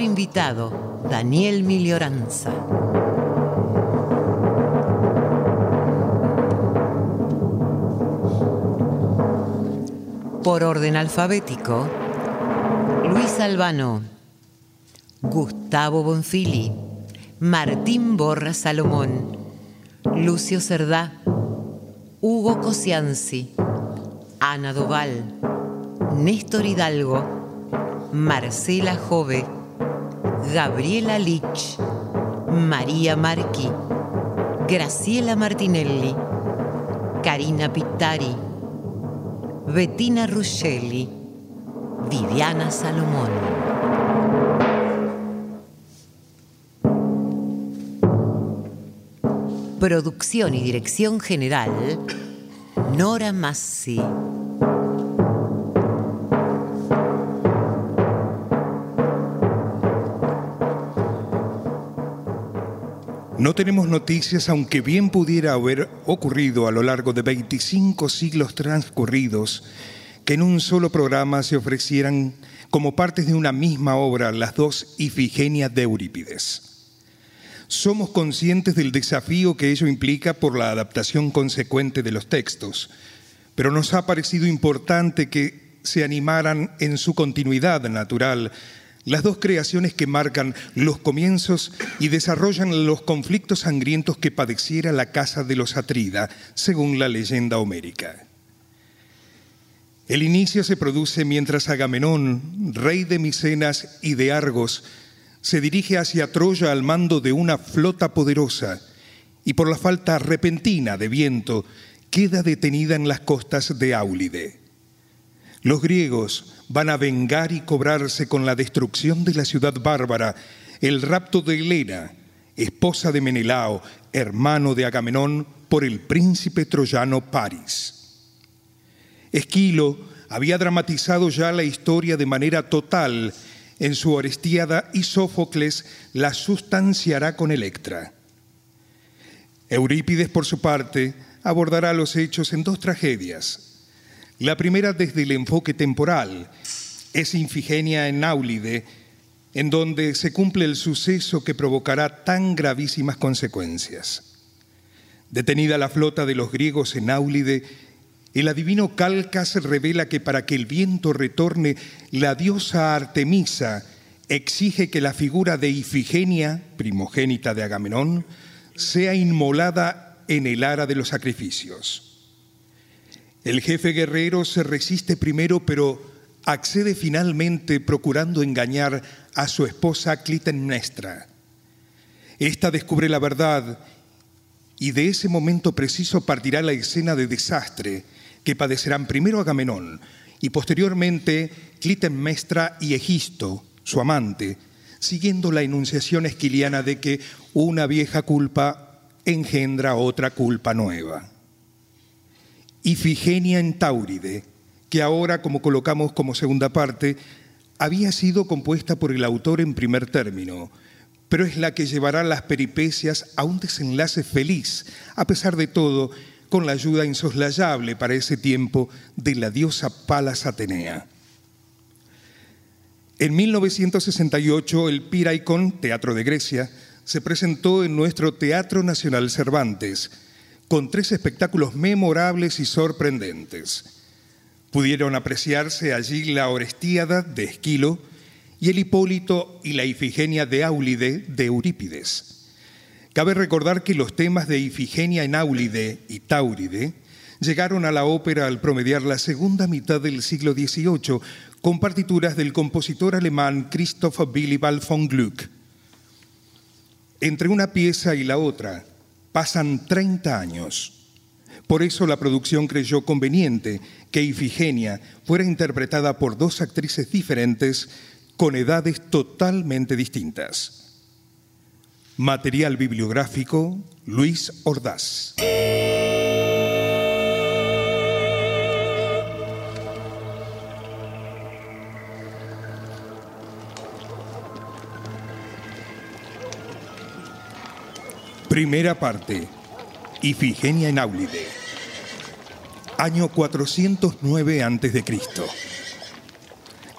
Invitado, Daniel Milioranza. Por orden alfabético, Luis Albano, Gustavo Bonfili, Martín Borra Salomón, Lucio Cerdá, Hugo Cosianzi, Ana Doval, Néstor Hidalgo, Marcela Jove, Gabriela Lich, María Marchi, Graciela Martinelli, Karina Pittari, Bettina Ruscelli, Viviana Salomón. Producción y dirección general, Nora Massi. No tenemos noticias, aunque bien pudiera haber ocurrido a lo largo de 25 siglos transcurridos, que en un solo programa se ofrecieran como partes de una misma obra las dos Ifigenias de Eurípides. Somos conscientes del desafío que ello implica por la adaptación consecuente de los textos, pero nos ha parecido importante que se animaran en su continuidad natural las dos creaciones que marcan los comienzos y desarrollan los conflictos sangrientos que padeciera la casa de los Atrida, según la leyenda homérica. El inicio se produce mientras Agamenón, rey de Micenas y de Argos, se dirige hacia Troya al mando de una flota poderosa y por la falta repentina de viento queda detenida en las costas de Áulide. Los griegos van a vengar y cobrarse con la destrucción de la ciudad bárbara, el rapto de Helena, esposa de Menelao, hermano de Agamenón, por el príncipe troyano Paris. Esquilo había dramatizado ya la historia de manera total en su Orestiada y Sófocles la sustanciará con Electra. Eurípides, por su parte, abordará los hechos en dos tragedias, la primera desde el enfoque temporal es Infigenia en Áulide, en donde se cumple el suceso que provocará tan gravísimas consecuencias. Detenida la flota de los griegos en Áulide, El adivino Calcas revela que para que el viento retorne, la diosa Artemisa exige que la figura de Ifigenia, primogénita de Agamenón, sea inmolada en el ara de los sacrificios. El jefe guerrero se resiste primero, pero accede finalmente procurando engañar a su esposa Clitemnestra. Esta descubre la verdad y de ese momento preciso partirá la escena de desastre que padecerán primero Agamenón y posteriormente Clitemnestra y Egisto, su amante, siguiendo la enunciación esquiliana de que una vieja culpa engendra otra culpa nueva. Ifigenia en Tauride, que ahora, como colocamos como segunda parte, había sido compuesta por el autor en primer término, pero es la que llevará las peripecias a un desenlace feliz, a pesar de todo, con la ayuda insoslayable para ese tiempo de la diosa Palas Atenea. En 1968, el Piraikon, Teatro de Grecia, se presentó en nuestro Teatro Nacional Cervantes, con tres espectáculos memorables y sorprendentes. Pudieron apreciarse allí la Orestíada de Esquilo y el Hipólito y la Ifigenia de Áulide de Eurípides. Cabe recordar que los temas de Ifigenia en Áulide y Tauride llegaron a la ópera al promediar la segunda mitad del siglo XVIII con partituras del compositor alemán Christoph Willibald von Gluck. Entre una pieza y la otra pasan 30 años. Por eso la producción creyó conveniente que Ifigenia fuera interpretada por dos actrices diferentes con edades totalmente distintas. Material bibliográfico Luis Ordaz. Primera parte. Ifigenia en Áulide. Año 409 a.C.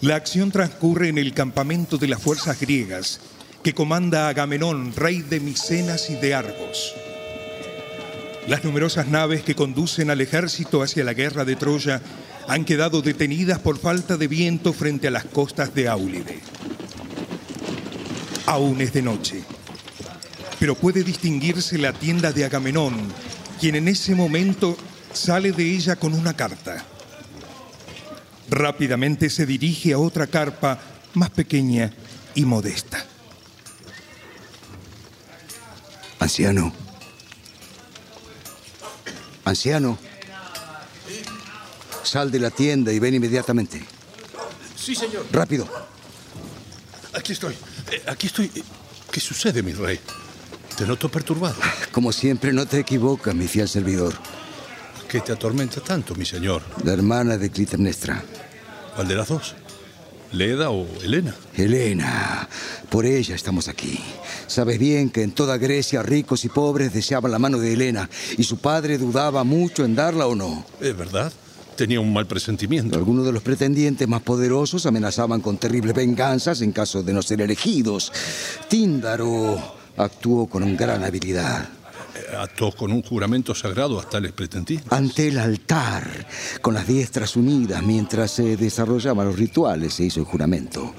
La acción transcurre en el campamento de las fuerzas griegas que comanda Agamenón, rey de Micenas y de Argos. Las numerosas naves que conducen al ejército hacia la guerra de Troya han quedado detenidas por falta de viento frente a las costas de Áulide. Aún es de noche pero puede distinguirse la tienda de Agamenón, quien en ese momento sale de ella con una carta. Rápidamente se dirige a otra carpa más pequeña y modesta. Anciano. Anciano. Sal de la tienda y ven inmediatamente. Sí, señor. Rápido. Aquí estoy. Eh, aquí estoy. ¿Qué sucede, mi rey? Te noto perturbado. Como siempre, no te equivocas, mi fiel servidor. ¿Qué te atormenta tanto, mi señor? La hermana de Clitemnestra. ¿Cuál de las dos? ¿Leda o Helena? Helena. Por ella estamos aquí. Sabes bien que en toda Grecia ricos y pobres deseaban la mano de Helena y su padre dudaba mucho en darla o no. ¿Es verdad? Tenía un mal presentimiento. Algunos de los pretendientes más poderosos amenazaban con terribles venganzas en caso de no ser elegidos. Tíndaro actuó con gran habilidad. Eh, actuó con un juramento sagrado hasta el pretendientes. Ante el altar, con las diestras unidas, mientras se desarrollaban los rituales, se hizo el juramento.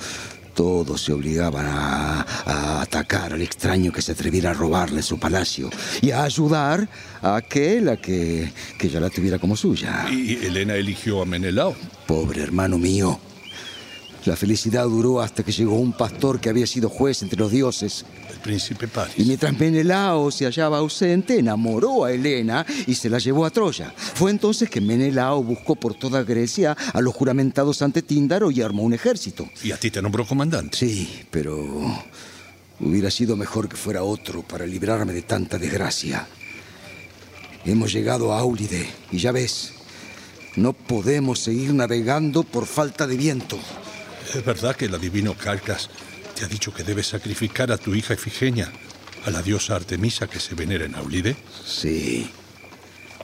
Todos se obligaban a, a, atacar al extraño que se atreviera a robarle su palacio y a ayudar a aquel a que, que ya la tuviera como suya. ¿Y Elena eligió a Menelao? Pobre hermano mío. La felicidad duró hasta que llegó un pastor que había sido juez entre los dioses. Príncipe Paris. Y mientras Menelao se hallaba ausente, enamoró a Helena y se la llevó a Troya. Fue entonces que Menelao buscó por toda Grecia a los juramentados ante Tíndaro y armó un ejército. ¿Y a ti te nombró comandante? Sí, pero hubiera sido mejor que fuera otro para librarme de tanta desgracia. Hemos llegado a Áulide y ya ves, no podemos seguir navegando por falta de viento. ¿Es verdad que el adivino Calcas te ha dicho que debes sacrificar a tu hija Efigenia a la diosa Artemisa que se venera en Aulide? Sí.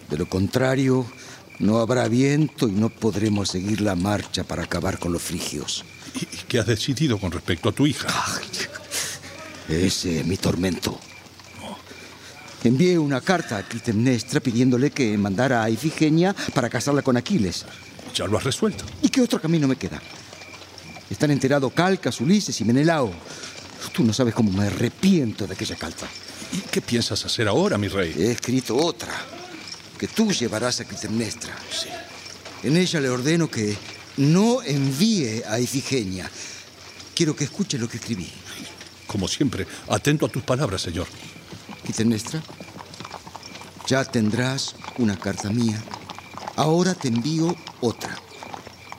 De lo contrario, no habrá viento y no podremos seguir la marcha para acabar con los frigios. ¿Y qué has decidido con respecto a tu hija? Ay, ese es mi tormento. Envié una carta a Clitemnestra pidiéndole que mandara a Ifigenia para casarla con Aquiles. Ya lo has resuelto. ¿Y qué otro camino me queda? Están enterados Calcas, Ulises y Menelao. Tú no sabes cómo me arrepiento de aquella carta. ¿Y qué piensas hacer ahora, mi rey? He escrito otra, que tú llevarás a Clitemnestra. Sí. En ella le ordeno que no envíe a Ifigenia. Quiero que escuche lo que escribí. Como siempre, atento a tus palabras, señor. Clitemnestra, ya tendrás una carta mía. Ahora te envío otra.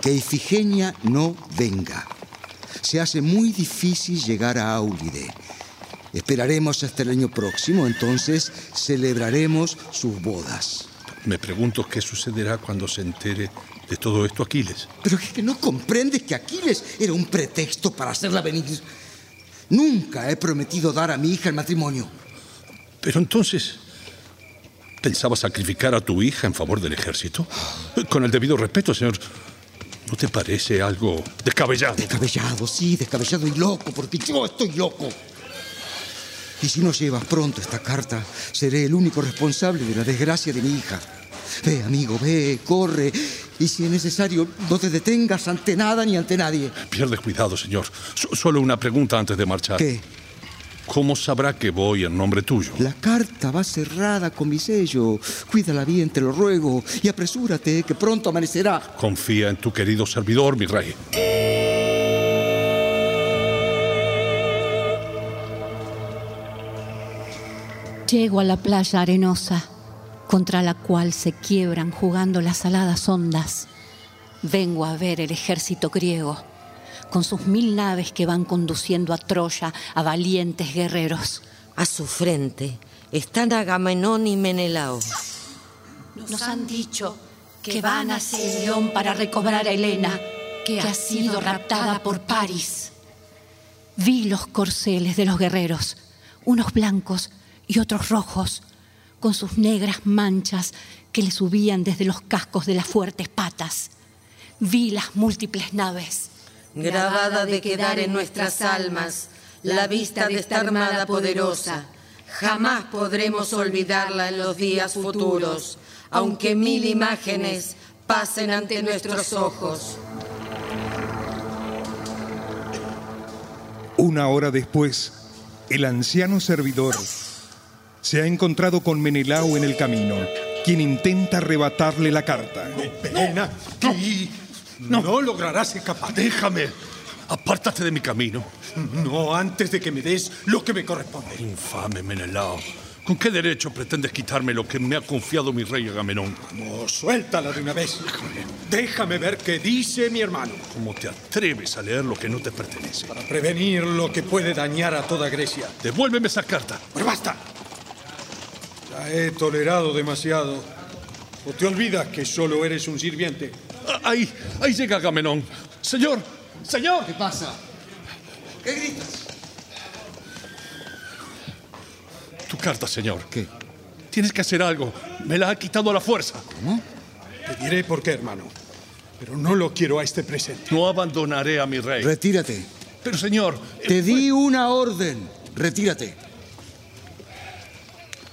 Que Ifigenia no venga. Se hace muy difícil llegar a Áulide. Esperaremos hasta el año próximo, entonces celebraremos sus bodas. Me pregunto qué sucederá cuando se entere de todo esto Aquiles. Pero es que no comprendes que Aquiles era un pretexto para hacerla venir. Nunca he prometido dar a mi hija el matrimonio. Pero entonces, ¿pensabas sacrificar a tu hija en favor del ejército? Con el debido respeto, señor, ¿no te parece algo descabellado? Descabellado, sí, descabellado y loco, porque yo estoy loco. Y si no llevas pronto esta carta, seré el único responsable de la desgracia de mi hija. Ve, amigo, ve, corre. Y si es necesario, no te detengas ante nada ni ante nadie. Pierdes cuidado, señor. So- solo una pregunta antes de marchar. ¿Qué? ¿Cómo sabrá que voy en nombre tuyo? La carta va cerrada con mi sello. Cuídala bien, te lo ruego. Y apresúrate, que pronto amanecerá. Confía en tu querido servidor, mi rey. Llego a la playa arenosa, contra la cual se quiebran jugando las aladas ondas. Vengo a ver el ejército griego, con sus mil naves que van conduciendo a Troya a valientes guerreros. A su frente están Agamenón y Menelao. Nos han dicho que van hacia el león para recobrar a Helena, que ha sido raptada por Paris. Vi los corceles de los guerreros, unos blancos y otros rojos, con sus negras manchas que le subían desde los cascos de las fuertes patas. Vi las múltiples naves. Grabada de quedar en nuestras almas la vista de esta armada poderosa. Jamás podremos olvidarla en los días futuros, aunque mil imágenes pasen ante nuestros ojos. Una hora después, el anciano servidor se ha encontrado con Menelao en el camino, quien intenta arrebatarle la carta. Ven aquí. No. lograrás escapar. Déjame. Apártate de mi camino. No antes de que me des lo que me corresponde. Infame Menelao. ¿Con qué derecho pretendes quitarme lo que me ha confiado mi rey Agamenón? No, suéltala de una vez. Déjame ver qué dice mi hermano. ¿Cómo te atreves a leer lo que no te pertenece? Para prevenir lo que puede dañar a toda Grecia. Devuélveme esa carta. Pero basta. Ya he tolerado demasiado. ¿O te olvidas que solo eres un sirviente? Ah, Ahí, ahí llega Agamenón. Señor, señor. ¿Qué pasa? ¿Qué gritas? Tu carta, señor. ¿Qué? Tienes que hacer algo. Me la ha quitado a la fuerza. Te diré por qué, hermano. Pero no lo quiero a este presente. No abandonaré a mi rey. Retírate. Pero, señor, eh, Te di una orden. Retírate.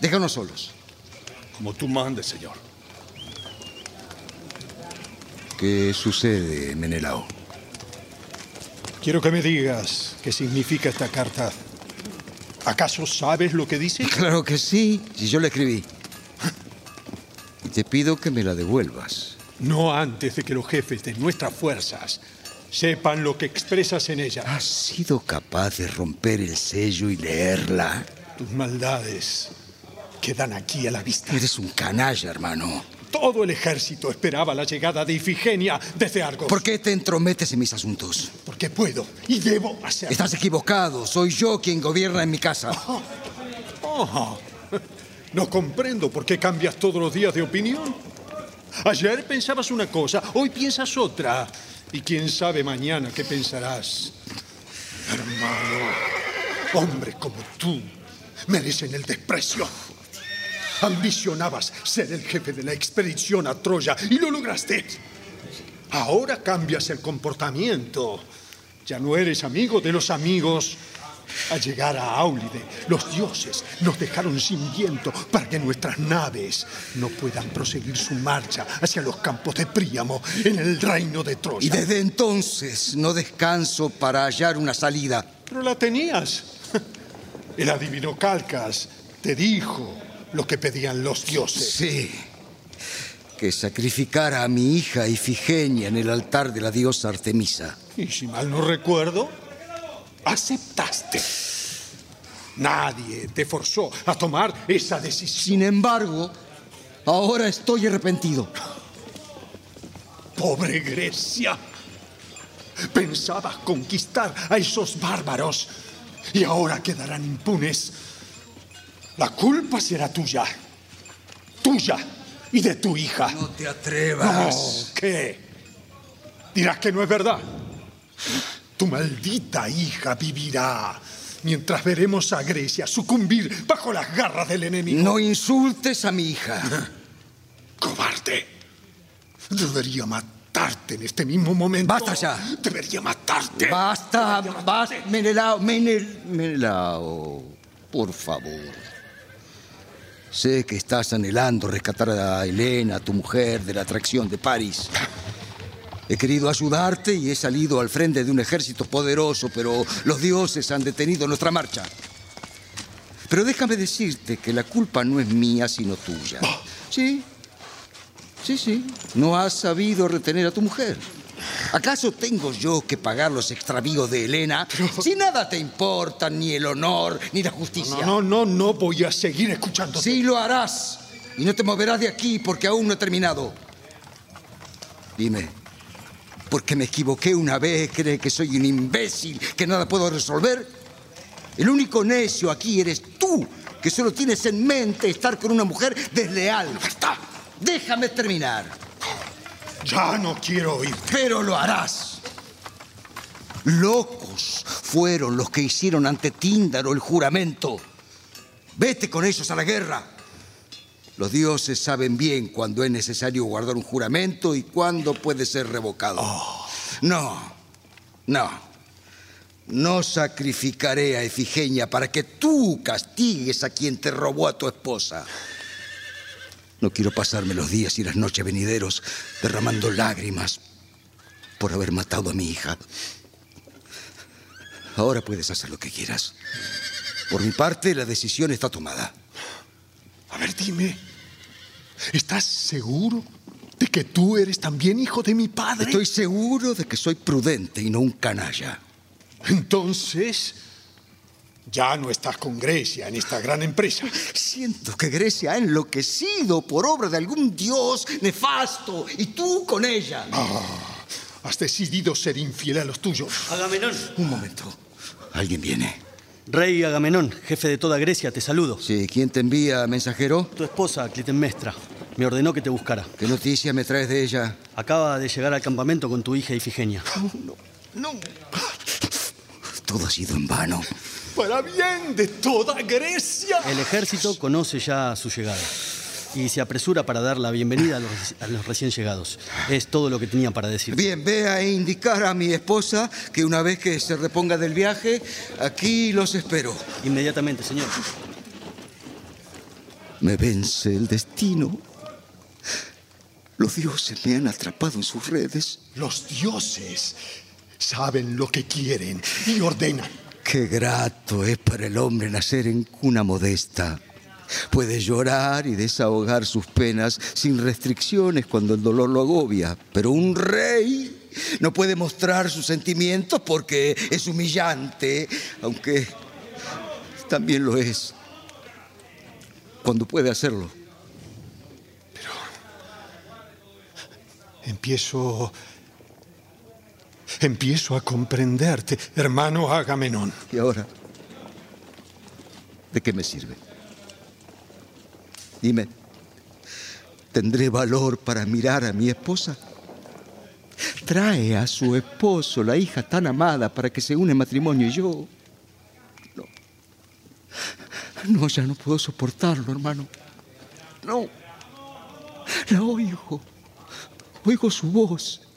Déjanos solos. como tú mandes, señor. ¿Qué sucede, Menelao? Quiero que me digas qué significa esta carta. ¿Acaso sabes lo que dice? Claro que sí, si yo la escribí. Y te pido que me la devuelvas. No antes de que los jefes de nuestras fuerzas sepan lo que expresas en ella. ¿Has sido capaz de romper el sello y leerla? Tus maldades quedan aquí a la vista. Eres un canalla, hermano. Todo el ejército esperaba la llegada de Ifigenia desde Argos. ¿Por qué te entrometes en mis asuntos? Porque puedo y debo hacerlo. Estás equivocado. Soy yo quien gobierna en mi casa. Oh, no comprendo por qué cambias todos los días de opinión. Ayer pensabas una cosa, hoy piensas otra. Y quién sabe mañana qué pensarás. Hermano, hombres como tú merecen el desprecio. Ambicionabas ser el jefe de la expedición a Troya y lo lograste. Ahora cambias el comportamiento. Ya no eres amigo de los amigos Al llegar a Áulide, los dioses nos dejaron sin viento para que nuestras naves no puedan proseguir su marcha hacia los campos de Príamo en el reino de Troya. Y desde entonces no descanso para hallar una salida. Pero la tenías. El adivino Calcas te dijo lo que pedían los dioses. Sí. Que sacrificara a mi hija Ifigenia en el altar de la diosa Artemisa. Y si mal no recuerdo, aceptaste. Nadie te forzó a tomar esa decisión. Sin embargo, ahora estoy arrepentido. Pobre Grecia. Pensabas conquistar a esos bárbaros y ahora quedarán impunes. La culpa será tuya. Tuya y de tu hija. No te atrevas. No, ¿qué? Dirás que no es verdad. Tu maldita hija vivirá mientras veremos a Grecia sucumbir bajo las garras del enemigo. No insultes a mi hija. Cobarde. Debería matarte en este mismo momento. Basta ya. Debería matarte. Basta, basta. Menelao, Menel, Menelao, por favor. Sé que estás anhelando rescatar a Helena, tu mujer, de la atracción de París. He querido ayudarte y he salido al frente de un ejército poderoso, pero los dioses han detenido nuestra marcha. Pero déjame decirte que la culpa no es mía, sino tuya. Sí, sí, sí. No has sabido retener a tu mujer. ¿Acaso tengo yo que pagar los extravíos de Helena si nada te importa, ni el honor, ni la justicia? No, no, no, no voy a seguir escuchando. Sí lo harás. Y no te moverás de aquí porque aún no he terminado. Dime, ¿porque me equivoqué una vez? ¿Cree que soy un imbécil que nada puedo resolver? El único necio aquí eres tú, que solo tienes en mente estar con una mujer desleal. ¡Basta! Déjame terminar. Ya no quiero oír. Pero lo harás. Locos fueron los que hicieron ante Tíndaro el juramento. Vete con ellos a la guerra. Los dioses saben bien cuándo es necesario guardar un juramento y cuándo puede ser revocado. No, no. No sacrificaré a Efigenia para que tú castigues a quien te robó a tu esposa. No quiero pasarme los días y las noches venideros derramando lágrimas por haber matado a mi hija. Ahora puedes hacer lo que quieras. Por mi parte, la decisión está tomada. A ver, dime. ¿Estás seguro de que tú eres también hijo de mi padre? Estoy seguro de que soy prudente y no un canalla. Entonces, ya no estás con Grecia en esta gran empresa. Siento que Grecia ha enloquecido por obra de algún dios nefasto y tú con ella. Has decidido ser infiel a los tuyos. Agamenón. Un momento. Alguien viene. Rey Agamenón, jefe de toda Grecia, te saludo. Sí, ¿quién te envía, mensajero? Tu esposa, Clitemnestra, me ordenó que te buscara. ¿Qué noticia me traes de ella? Acaba de llegar al campamento con tu hija Ifigenia. No. Todo ha sido en vano. Para bien de toda Grecia. El ejército conoce ya su llegada y se apresura para dar la bienvenida a los, a los recién llegados. Es todo lo que tenía para decir. Bien, ve a indicar a mi esposa que una vez que se reponga del viaje, aquí los espero. Inmediatamente, señor. Me vence el destino. Los dioses me han atrapado en sus redes. Los dioses saben lo que quieren y ordenan. Qué grato es para el hombre nacer en cuna modesta. Puede llorar y desahogar sus penas sin restricciones cuando el dolor lo agobia. Pero un rey no puede mostrar sus sentimientos porque es humillante, aunque también lo es cuando puede hacerlo. Empiezo. Empiezo a comprenderte, hermano Agamenón. ¿Y ahora? ¿De qué me sirve? Dime, ¿tendré valor para mirar a mi esposa? Trae a su esposo, la hija tan amada, para que se une matrimonio y yo. No. No, ya no puedo soportarlo, hermano. No. La oigo. Oigo su voz.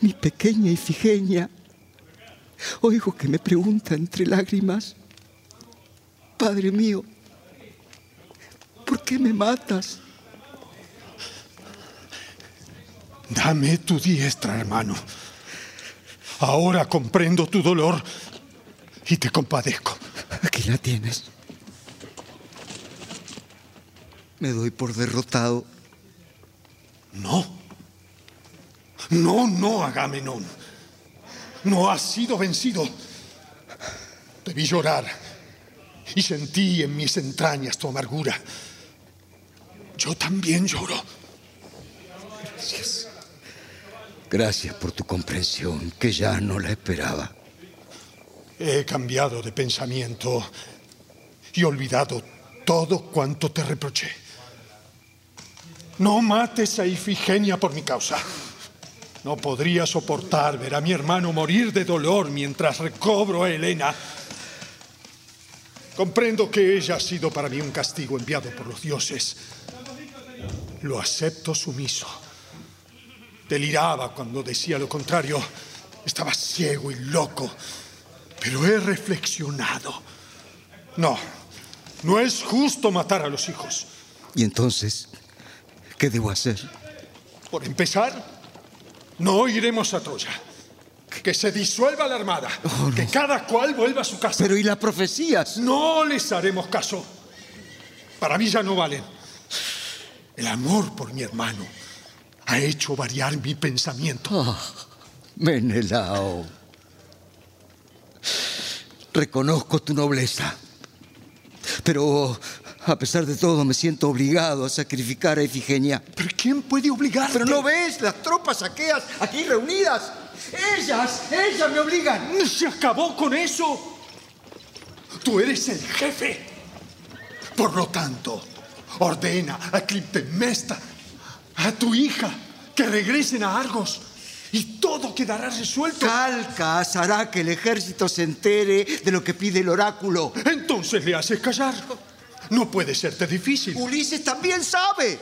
Mi pequeña Ifigenia. Oigo que me pregunta entre lágrimas, Padre mío, ¿por qué me matas? Dame tu diestra, hermano. Ahora comprendo tu dolor y te compadezco. Aquí la tienes. Me doy por derrotado. No. No, no, Agamenón. No has sido vencido. Te vi llorar y sentí en mis entrañas tu amargura. Yo también lloro. Gracias. Gracias por tu comprensión, que ya no la esperaba. He cambiado de pensamiento y olvidado todo cuanto te reproché. No mates a Ifigenia por mi causa. No podría soportar ver a mi hermano morir de dolor mientras recobro a Helena. Comprendo que ella ha sido para mí un castigo enviado por los dioses. Lo acepto sumiso. Deliraba cuando decía lo contrario. Estaba ciego y loco. Pero he reflexionado. No, no es justo matar a los hijos. ¿Y entonces qué debo hacer? Por empezar, no iremos a Troya. Que se disuelva la armada. Oh, no. Que cada cual vuelva a su casa. Pero ¿y las profecías? No les haremos caso. Para mí ya no valen. El amor por mi hermano ha hecho variar mi pensamiento. Oh, Menelao. Reconozco tu nobleza. Pero a pesar de todo me siento obligado a sacrificar a Ifigenia. ¿Pero quién puede obligarte? Pero no ves las tropas aqueas aquí reunidas. Ellas, ellas me obligan. Se acabó con eso. Tú eres el jefe. Por lo tanto, ordena a Clitemnestra, a tu hija, que regresen a Argos y todo quedará resuelto. Calcas hará que el ejército se entere de lo que pide el oráculo. Entonces le haces callar. No puede serte difícil. Ulises también sabe.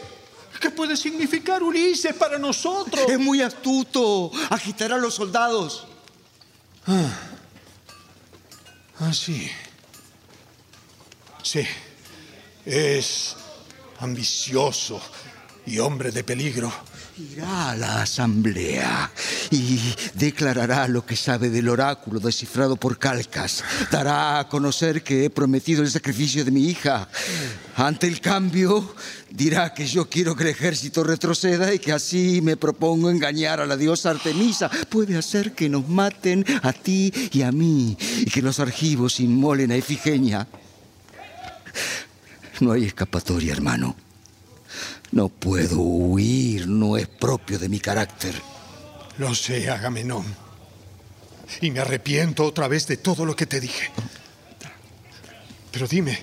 ¿Qué puede significar Ulises para nosotros? Es muy astuto. Agitará a los soldados. Ah. ah, sí. Sí. Es ambicioso y hombre de peligro. Irá a la asamblea y declarará lo que sabe del oráculo descifrado por Calcas. Dará a conocer que he prometido el sacrificio de mi hija. Ante el cambio, dirá que yo quiero que el ejército retroceda y que así me propongo engañar a la diosa Artemisa. Puede hacer que nos maten a ti y a mí y que los argivos inmolen a Ifigenia. No hay escapatoria, hermano. No puedo huir, no es propio de mi carácter. Lo sé, Agamenón. Y me arrepiento otra vez de todo lo que te dije. Pero dime,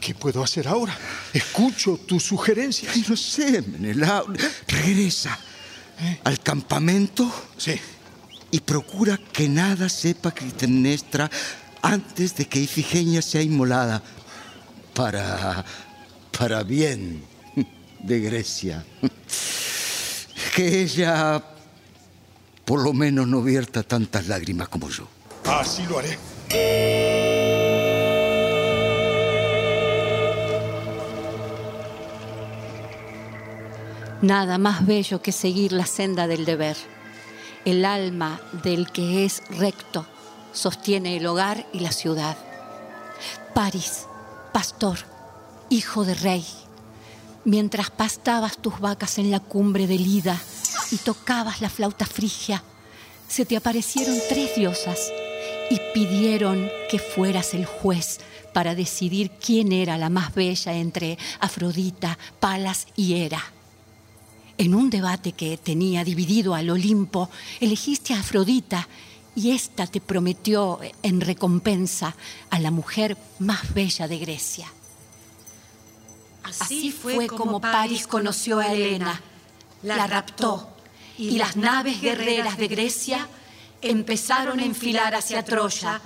¿qué puedo hacer ahora? Escucho tus sugerencias. No sé, Menelao. Regresa al campamento Sí. y procura que nada sepa Clitemnestra antes de que Ifigenia sea inmolada. Para. para bien de Grecia. Que ella por lo menos no vierta tantas lágrimas como yo. Así lo haré. Nada más bello que seguir la senda del deber. El alma del que es recto sostiene el hogar y la ciudad. París, pastor, hijo de rey, mientras pastabas tus vacas en la cumbre del Ida y tocabas la flauta frigia, se te aparecieron tres diosas y pidieron que fueras el juez para decidir quién era la más bella entre Afrodita, Palas y Hera. En un debate que tenía dividido al Olimpo, elegiste a Afrodita y ésta te prometió en recompensa a la mujer más bella de Grecia. Así fue como París conoció a Helena, la raptó. y las naves guerreras de Grecia empezaron a enfilar hacia Troya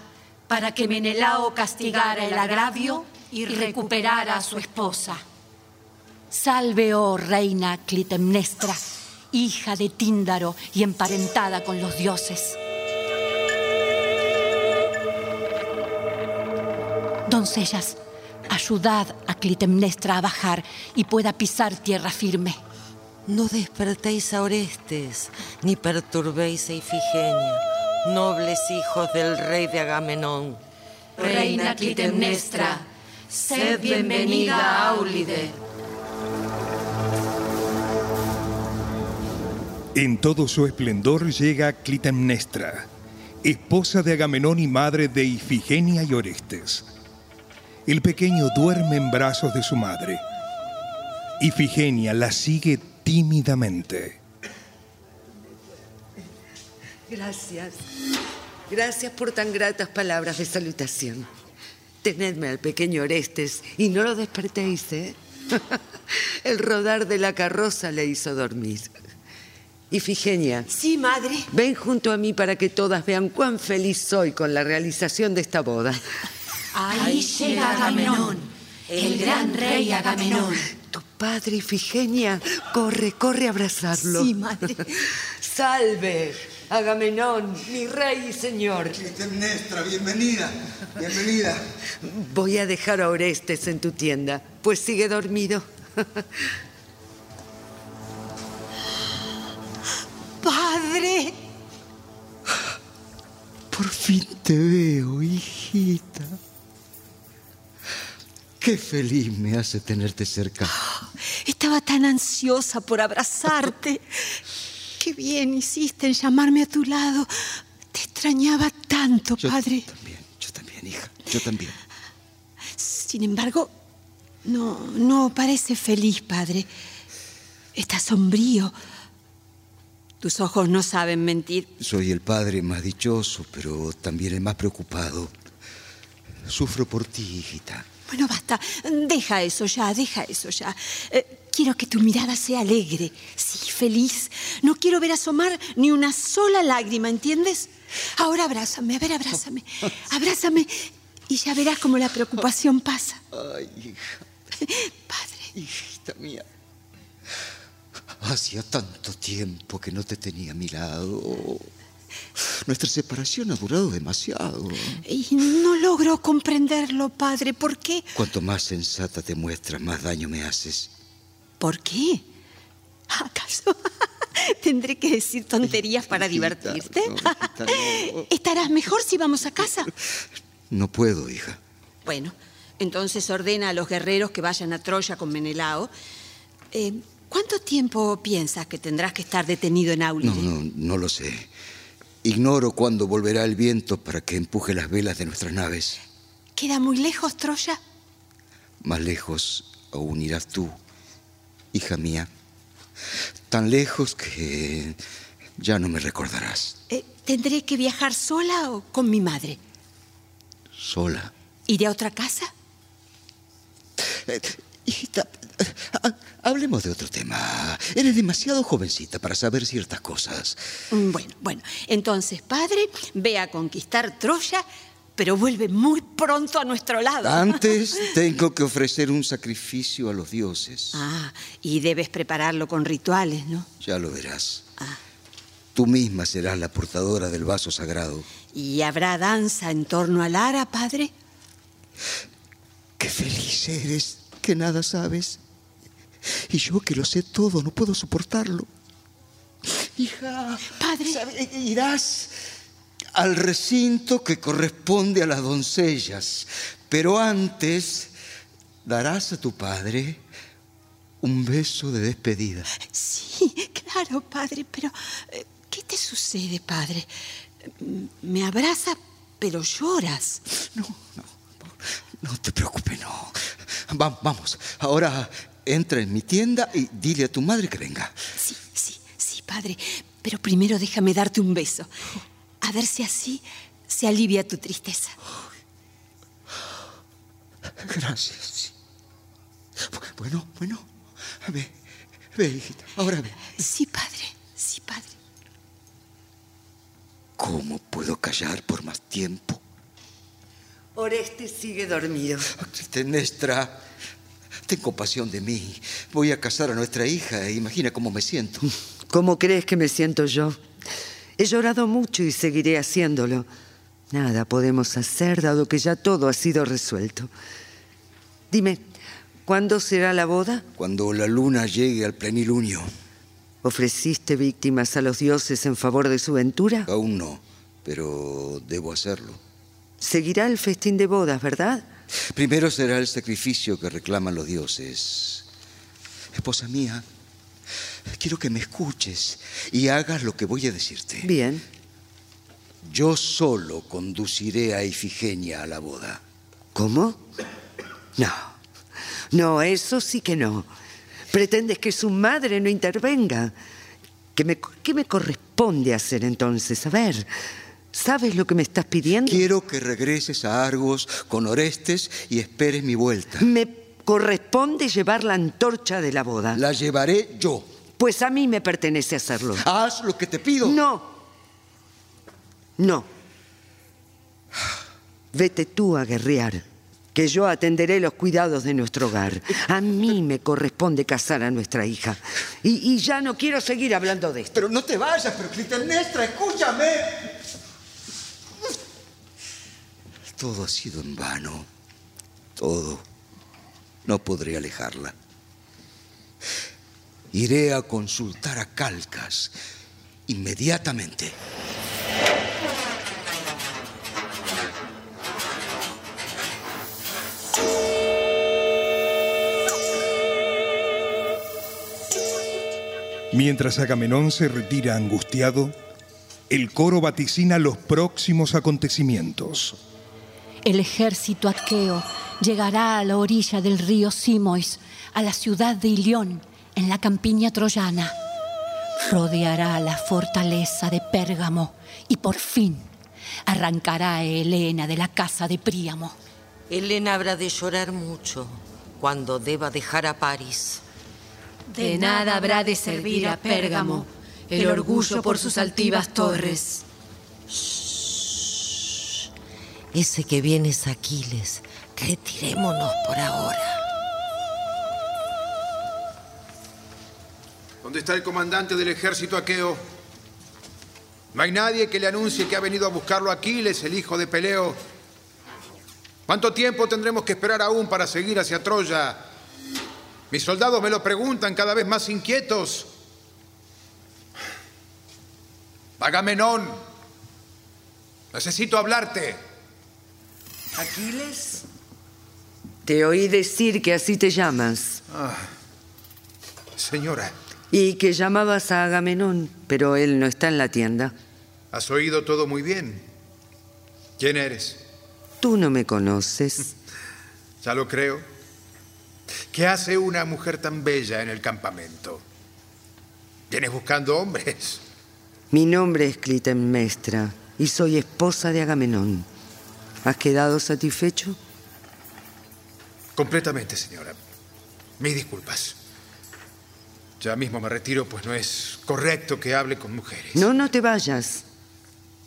para que Menelao castigara el agravio y recuperara a su esposa. Salve, oh reina Clitemnestra, hija de Tíndaro y emparentada con los dioses. Doncellas, ayudad a Clitemnestra a bajar y pueda pisar tierra firme. No despertéis a Orestes, ni perturbéis a Ifigenia, nobles hijos del rey de Agamenón. Reina Clitemnestra, sed bienvenida a Aulide. En todo su esplendor llega Clitemnestra, esposa de Agamenón y madre de Ifigenia y Orestes. El pequeño duerme en brazos de su madre. Ifigenia la sigue tímidamente. Gracias. Gracias por tan gratas palabras de salutación. Tenedme al pequeño Orestes y no lo despertéis, ¿eh? El rodar de la carroza le hizo dormir. Ifigenia, Sí, madre. ven junto a mí para que todas vean cuán feliz soy con la realización de esta boda. Ahí llega Agamenón, el gran rey Agamenón. Tu padre, Ifigenia, corre, corre a abrazarlo. Sí, madre. Salve, Agamenón, mi rey y señor. Clitemnestra, bienvenida, bienvenida. Voy a dejar a Orestes en tu tienda, pues sigue dormido. Padre. Por fin te veo, hijita. Qué feliz me hace tenerte cerca. Estaba tan ansiosa por abrazarte. Qué bien hiciste en llamarme a tu lado. Te extrañaba tanto, Yo padre. también, yo también, hija, yo también. Sin embargo, no, no parece feliz, padre. Está sombrío. Tus ojos no saben mentir. Soy el padre más dichoso, pero también el más preocupado. Sufro por ti, hijita. Bueno, basta. Deja eso ya, deja eso ya. Eh, quiero que tu mirada sea alegre, sí, feliz. No quiero ver asomar ni una sola lágrima, ¿entiendes? Ahora abrázame, a ver, abrázame. Abrázame y ya verás cómo la preocupación pasa. Ay, hija, Padre, hijita mía. Hacía tanto tiempo que no te tenía a mi lado. Nuestra separación ha durado demasiado. y no logro comprenderlo, padre. ¿Por qué? Cuanto más sensata te muestras, más daño me haces. ¿Por qué? ¿Acaso tendré que decir tonterías para divertirte? no, hijita, no. ¿Estarás mejor si vamos a casa? No puedo, hija. Bueno, entonces ordena a los guerreros que vayan a Troya con Menelao. Eh, ¿Cuánto tiempo piensas que tendrás que estar detenido en Aulide? No, no, no lo sé. Ignoro cuándo volverá el viento para que empuje las velas de nuestras naves. ¿Queda muy lejos Troya? Más lejos aún irás tú, hija mía. Tan lejos que ya no me recordarás. Eh, ¿Tendré que viajar sola o con mi madre? Sola. ¿Iré a otra casa? Eh, hijita, eh, ha- hablemos de otro tema. Eres demasiado jovencita para saber ciertas cosas. Mm, Bueno, bueno. Entonces, padre, ve a conquistar Troya, pero vuelve muy pronto a nuestro lado. Antes tengo que ofrecer un sacrificio a los dioses. Ah, y debes prepararlo con rituales, ¿no? Ya lo verás. Ah. Tú misma serás la portadora del vaso sagrado. ¿Y habrá danza en torno al ara, padre? Qué feliz eres, que nada sabes. Y yo que lo sé todo, no puedo soportarlo. Hija, Padre. ¿sabe- irás al recinto que corresponde a las doncellas, pero antes darás a tu padre un beso de despedida. Sí, claro, padre, pero eh, ¿qué te sucede, padre? Me abraza, pero lloras. No, no, no te preocupes, no. Va- vamos, ahora entra en mi tienda y dile a tu madre que venga. Sí, sí, sí, padre, pero primero déjame darte un beso. A ver si así se alivia tu tristeza. Gracias. Bueno, bueno. Ve, ve, hijita. Ahora ve. Sí, padre, sí, padre. ¿Cómo puedo callar por más tiempo? Orestes sigue dormido. Clitemnestra, ten compasión de mí. Voy a casar a nuestra hija e imagina cómo me siento. ¿Cómo crees que me siento yo? He llorado mucho y seguiré haciéndolo. Nada podemos hacer dado que ya todo ha sido resuelto. Dime, ¿cuándo será la boda? Cuando la luna llegue al plenilunio. ¿Ofreciste víctimas a los dioses en favor de su ventura? Aún no, pero debo hacerlo. Seguirá el festín de bodas, ¿verdad? Primero será el sacrificio que reclaman los dioses. Esposa mía, quiero que me escuches y hagas lo que voy a decirte. Bien. Yo solo conduciré a Ifigenia a la boda. ¿Cómo? No. No, eso sí que no. Pretendes que su madre no intervenga. ¿Qué me, qué me corresponde hacer entonces? A ver, ¿sabes lo que me estás pidiendo? Quiero que regreses a Argos con Orestes y esperes mi vuelta. Me corresponde llevar la antorcha de la boda. La llevaré yo. Pues a mí me pertenece hacerlo. Haz lo que te pido. No. No. Vete tú a guerrear, que yo atenderé los cuidados de nuestro hogar. A mí me corresponde casar a nuestra hija. Y, y ya no quiero seguir hablando de esto. Pero no te vayas, pero Clitemnestra, escúchame. Todo ha sido en vano. Todo. No podré alejarla. Iré a consultar a Calcas inmediatamente. Mientras Agamenón se retira angustiado, el coro vaticina los próximos acontecimientos. El ejército aqueo llegará a la orilla del río Simois, a la ciudad de Ilión, en la campiña troyana. Rodeará la fortaleza de Pérgamo y por fin arrancará a Helena de la casa de Príamo. Helena habrá de llorar mucho cuando deba dejar a París. De nada habrá de servir a Pérgamo el orgullo por sus altivas torres. Ese que viene es Aquiles. Retirémonos por ahora. ¿Dónde está el comandante del ejército aqueo? No hay nadie que le anuncie que ha venido a buscarlo Aquiles, el hijo de Peleo. ¿Cuánto tiempo tendremos que esperar aún para seguir hacia Troya? Mis soldados me lo preguntan cada vez más inquietos. Agamenón, necesito hablarte. ¿Aquiles? Te oí decir que así te llamas. Ah, señora, Y que llamabas a Agamenón, pero él no está en la tienda. has oído todo muy bien. ¿Quién eres? Tú no me conoces. Ya lo creo. ¿Qué hace una mujer tan bella en el campamento? ¿Vienes buscando hombres? Mi nombre es Clitemnestra y soy esposa de Agamenón. ¿Has quedado satisfecho? Completamente, señora. Mis disculpas. Ya mismo me retiro, pues no es correcto que hable con mujeres. No, no te vayas.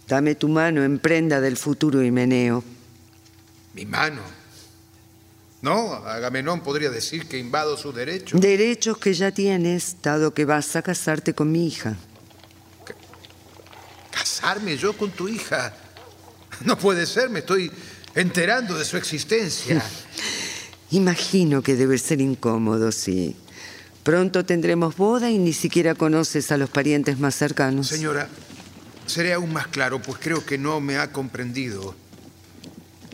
Dame tu mano en prenda del futuro Himeneo. Mi mano. No, Agamenón podría decir que invado sus derechos. Derechos que ya tienes, dado que vas a casarte con mi hija. ¿Casarme yo con tu hija? No puede ser, me estoy enterando de su existencia. Imagino que debe ser incómodo, sí. Pronto tendremos boda y ni siquiera conoces a los parientes más cercanos. Señora, seré aún más claro, pues creo que no me ha comprendido.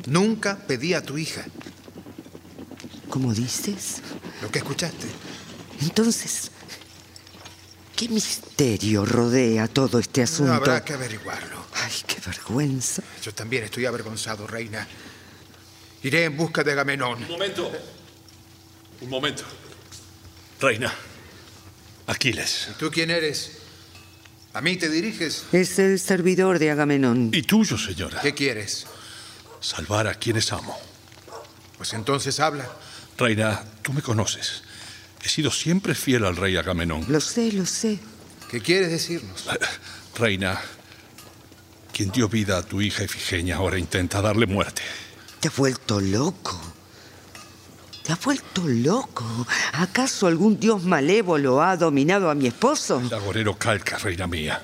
Nunca pedí a tu hija. ¿Cómo dices? Lo que escuchaste. Entonces, ¿qué misterio rodea todo este asunto? Habrá que averiguarlo. Ay, qué vergüenza. Yo también estoy avergonzado, reina. Iré en busca de Agamenón. Un momento. Un momento. Reina. Aquiles. ¿Tú quién eres? ¿A mí te diriges? Es el servidor de Agamenón. Y tuyo, señora. ¿Qué quieres? Salvar a quienes amo. Pues entonces habla. Reina, tú me conoces. He sido siempre fiel al rey Agamenón. Lo sé, lo sé. ¿Qué quieres decirnos? Reina, quien dio vida a tu hija Efigenia ahora intenta darle muerte. Te has vuelto loco. Te has vuelto loco. ¿Acaso algún dios malévolo ha dominado a mi esposo? El agorero calca, reina mía.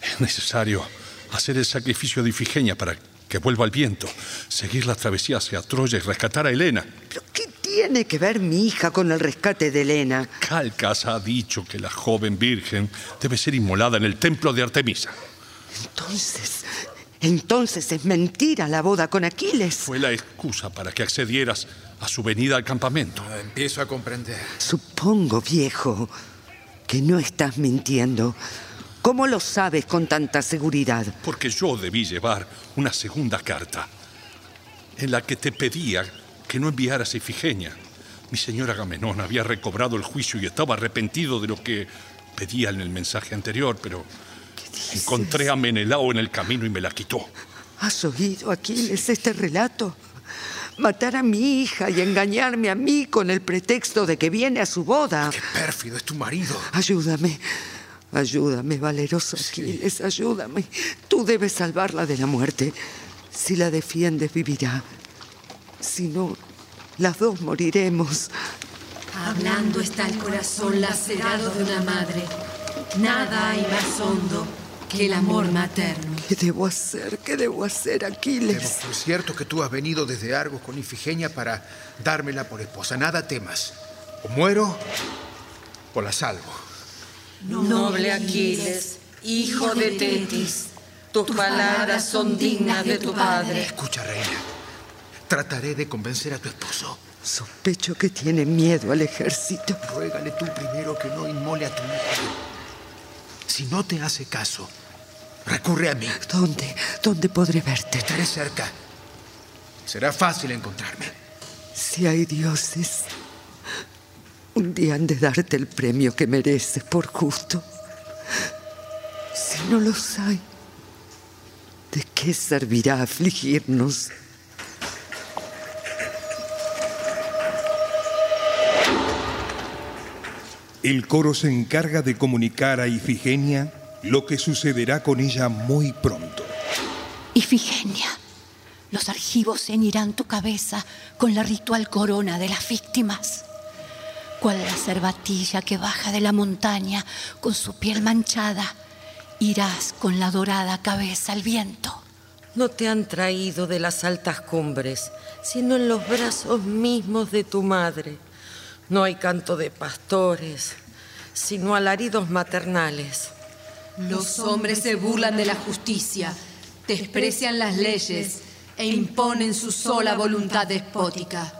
Es necesario hacer el sacrificio de Ifigenia para que vuelva al viento, seguir la travesía hacia Troya y rescatar a Helena. ¿Pero qué tiene que ver mi hija con el rescate de Helena? Calcas ha dicho que la joven virgen debe ser inmolada en el templo de Artemisa. Entonces, entonces es mentira la boda con Aquiles. Fue la excusa para que accedieras a su venida al campamento. Ah, empiezo a comprender. Supongo, viejo, que no estás mintiendo. ¿Cómo lo sabes con tanta seguridad? Porque yo debí llevar una segunda carta en la que te pedía que no enviaras a Ifigenia. Mi señor Agamenón había recobrado el juicio y estaba arrepentido de lo que pedía en el mensaje anterior, pero encontré a Menelao en el camino y me la quitó. ¿Has oído, Aquiles, este relato? Matar a mi hija y engañarme a mí con el pretexto de que viene a su boda. ¡Qué pérfido es tu marido! Ayúdame. Ayúdame, valeroso Aquiles, ayúdame. Tú debes salvarla de la muerte. Si la defiendes, vivirá. Si no, las dos moriremos. Hablando está el corazón lacerado de una madre. Nada hay más hondo que el amor materno. ¿Qué debo hacer? ¿Qué debo hacer, Aquiles? Es cierto que tú has venido desde Argos con Ifigenia para dármela por esposa. Nada temas. O muero o la salvo. Noble Aquiles, hijo de Tetis, tus palabras son dignas de tu padre. Escucha, reina. Trataré de convencer a tu esposo. Sospecho que tiene miedo al ejército. Ruégale tú primero que no inmole a tu hijo. Si no te hace caso, recurre a mí. ¿Dónde? ¿Dónde podré verte? Estaré cerca. Será fácil encontrarme. Si hay dioses, un día han de darte el premio que mereces por justo. Si no los hay, ¿de qué servirá afligirnos? El coro se encarga de comunicar a Ifigenia lo que sucederá con ella muy pronto. Ifigenia, los argivos ceñirán tu cabeza con la ritual corona de las víctimas cual la cervatilla que baja de la montaña con su piel manchada, irás con la dorada cabeza al viento. No te han traído de las altas cumbres, sino en los brazos mismos de tu madre. No hay canto de pastores, sino alaridos maternales. Los hombres se burlan de la justicia, desprecian las leyes e imponen su sola voluntad despótica.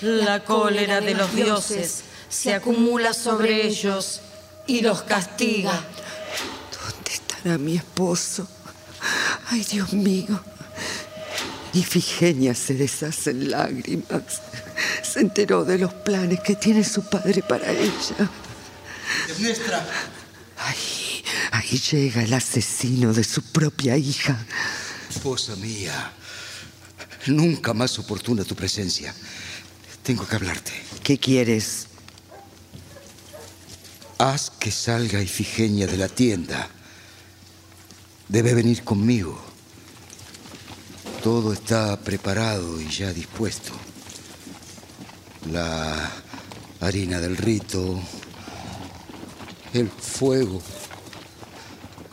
La cólera de los dioses se acumula sobre ellos y los castiga. ¿Dónde estará mi esposo? Ay, Dios mío. Ifigenia se deshace en lágrimas. Se enteró de los planes que tiene su padre para ella. Diestra. Ahí, ahí llega el asesino de su propia hija. Esposa mía, nunca más oportuna tu presencia. Tengo que hablarte. ¿Qué quieres? Haz que salga Ifigenia de la tienda. Debe venir conmigo. Todo está preparado y ya dispuesto. La harina del rito, el fuego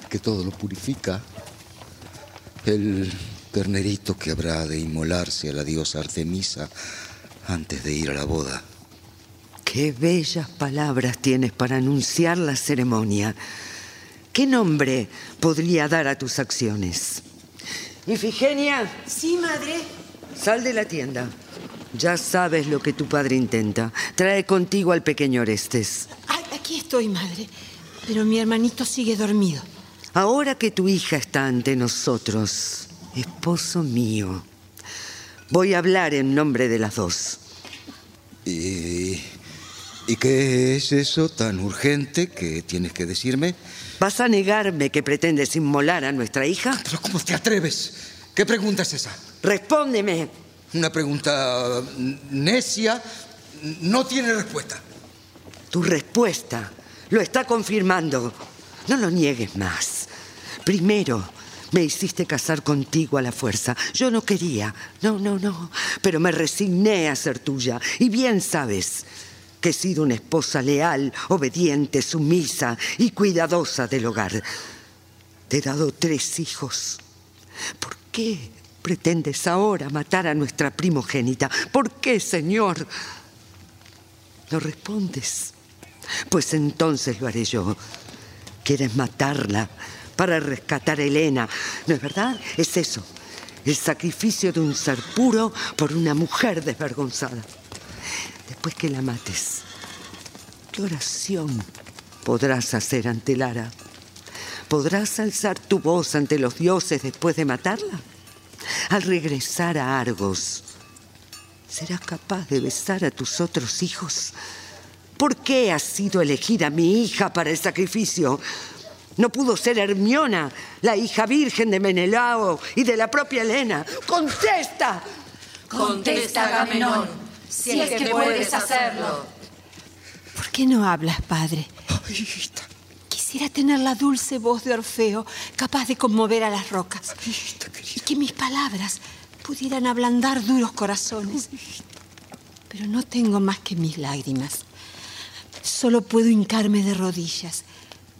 que todo lo purifica, el ternerito que habrá de inmolarse a la diosa Artemisa antes de ir a la boda. Qué bellas palabras tienes para anunciar la ceremonia. ¿Qué nombre podría dar a tus acciones? Ifigenia. Sí, madre. Sal de la tienda. Ya sabes lo que tu padre intenta. Trae contigo al pequeño Orestes. aquí estoy, madre. Pero mi hermanito sigue dormido. Ahora que tu hija está ante nosotros, esposo mío, voy a hablar en nombre de las dos. Y ¿Y qué es eso tan urgente que tienes que decirme? ¿Vas a negarme que pretendes inmolar a nuestra hija? ¿Pero cómo te atreves? ¿Qué pregunta es esa? Respóndeme. Una pregunta necia no tiene respuesta. Tu respuesta lo está confirmando. No lo niegues más. Primero, me hiciste casar contigo a la fuerza. Yo no quería. No, no, no. Pero me resigné a ser tuya. Y bien sabes que he sido una esposa leal, obediente, sumisa y cuidadosa del hogar. Te he dado tres hijos. ¿Por qué pretendes ahora matar a nuestra primogénita? ¿Por qué, Señor? No respondes. Pues entonces lo haré yo. Quieres matarla para rescatar a Elena. ¿No es verdad? Es eso. El sacrificio de un ser puro por una mujer desvergonzada. Después que la mates, ¿qué oración podrás hacer ante Lara? ¿Podrás alzar tu voz ante los dioses después de matarla? Al regresar a Argos, ¿serás capaz de besar a tus otros hijos? ¿Por qué has sido elegida mi hija para el sacrificio? No pudo ser Hermiona, la hija virgen de Menelao y de la propia Helena. ¡Contesta! Contesta, Agamenón, si es que puedes hacerlo. ¿Por qué no hablas, padre? Quisiera tener la dulce voz de Orfeo, capaz de conmover a las rocas. Y que mis palabras pudieran ablandar duros corazones. Pero no tengo más que mis lágrimas. Solo puedo hincarme de rodillas,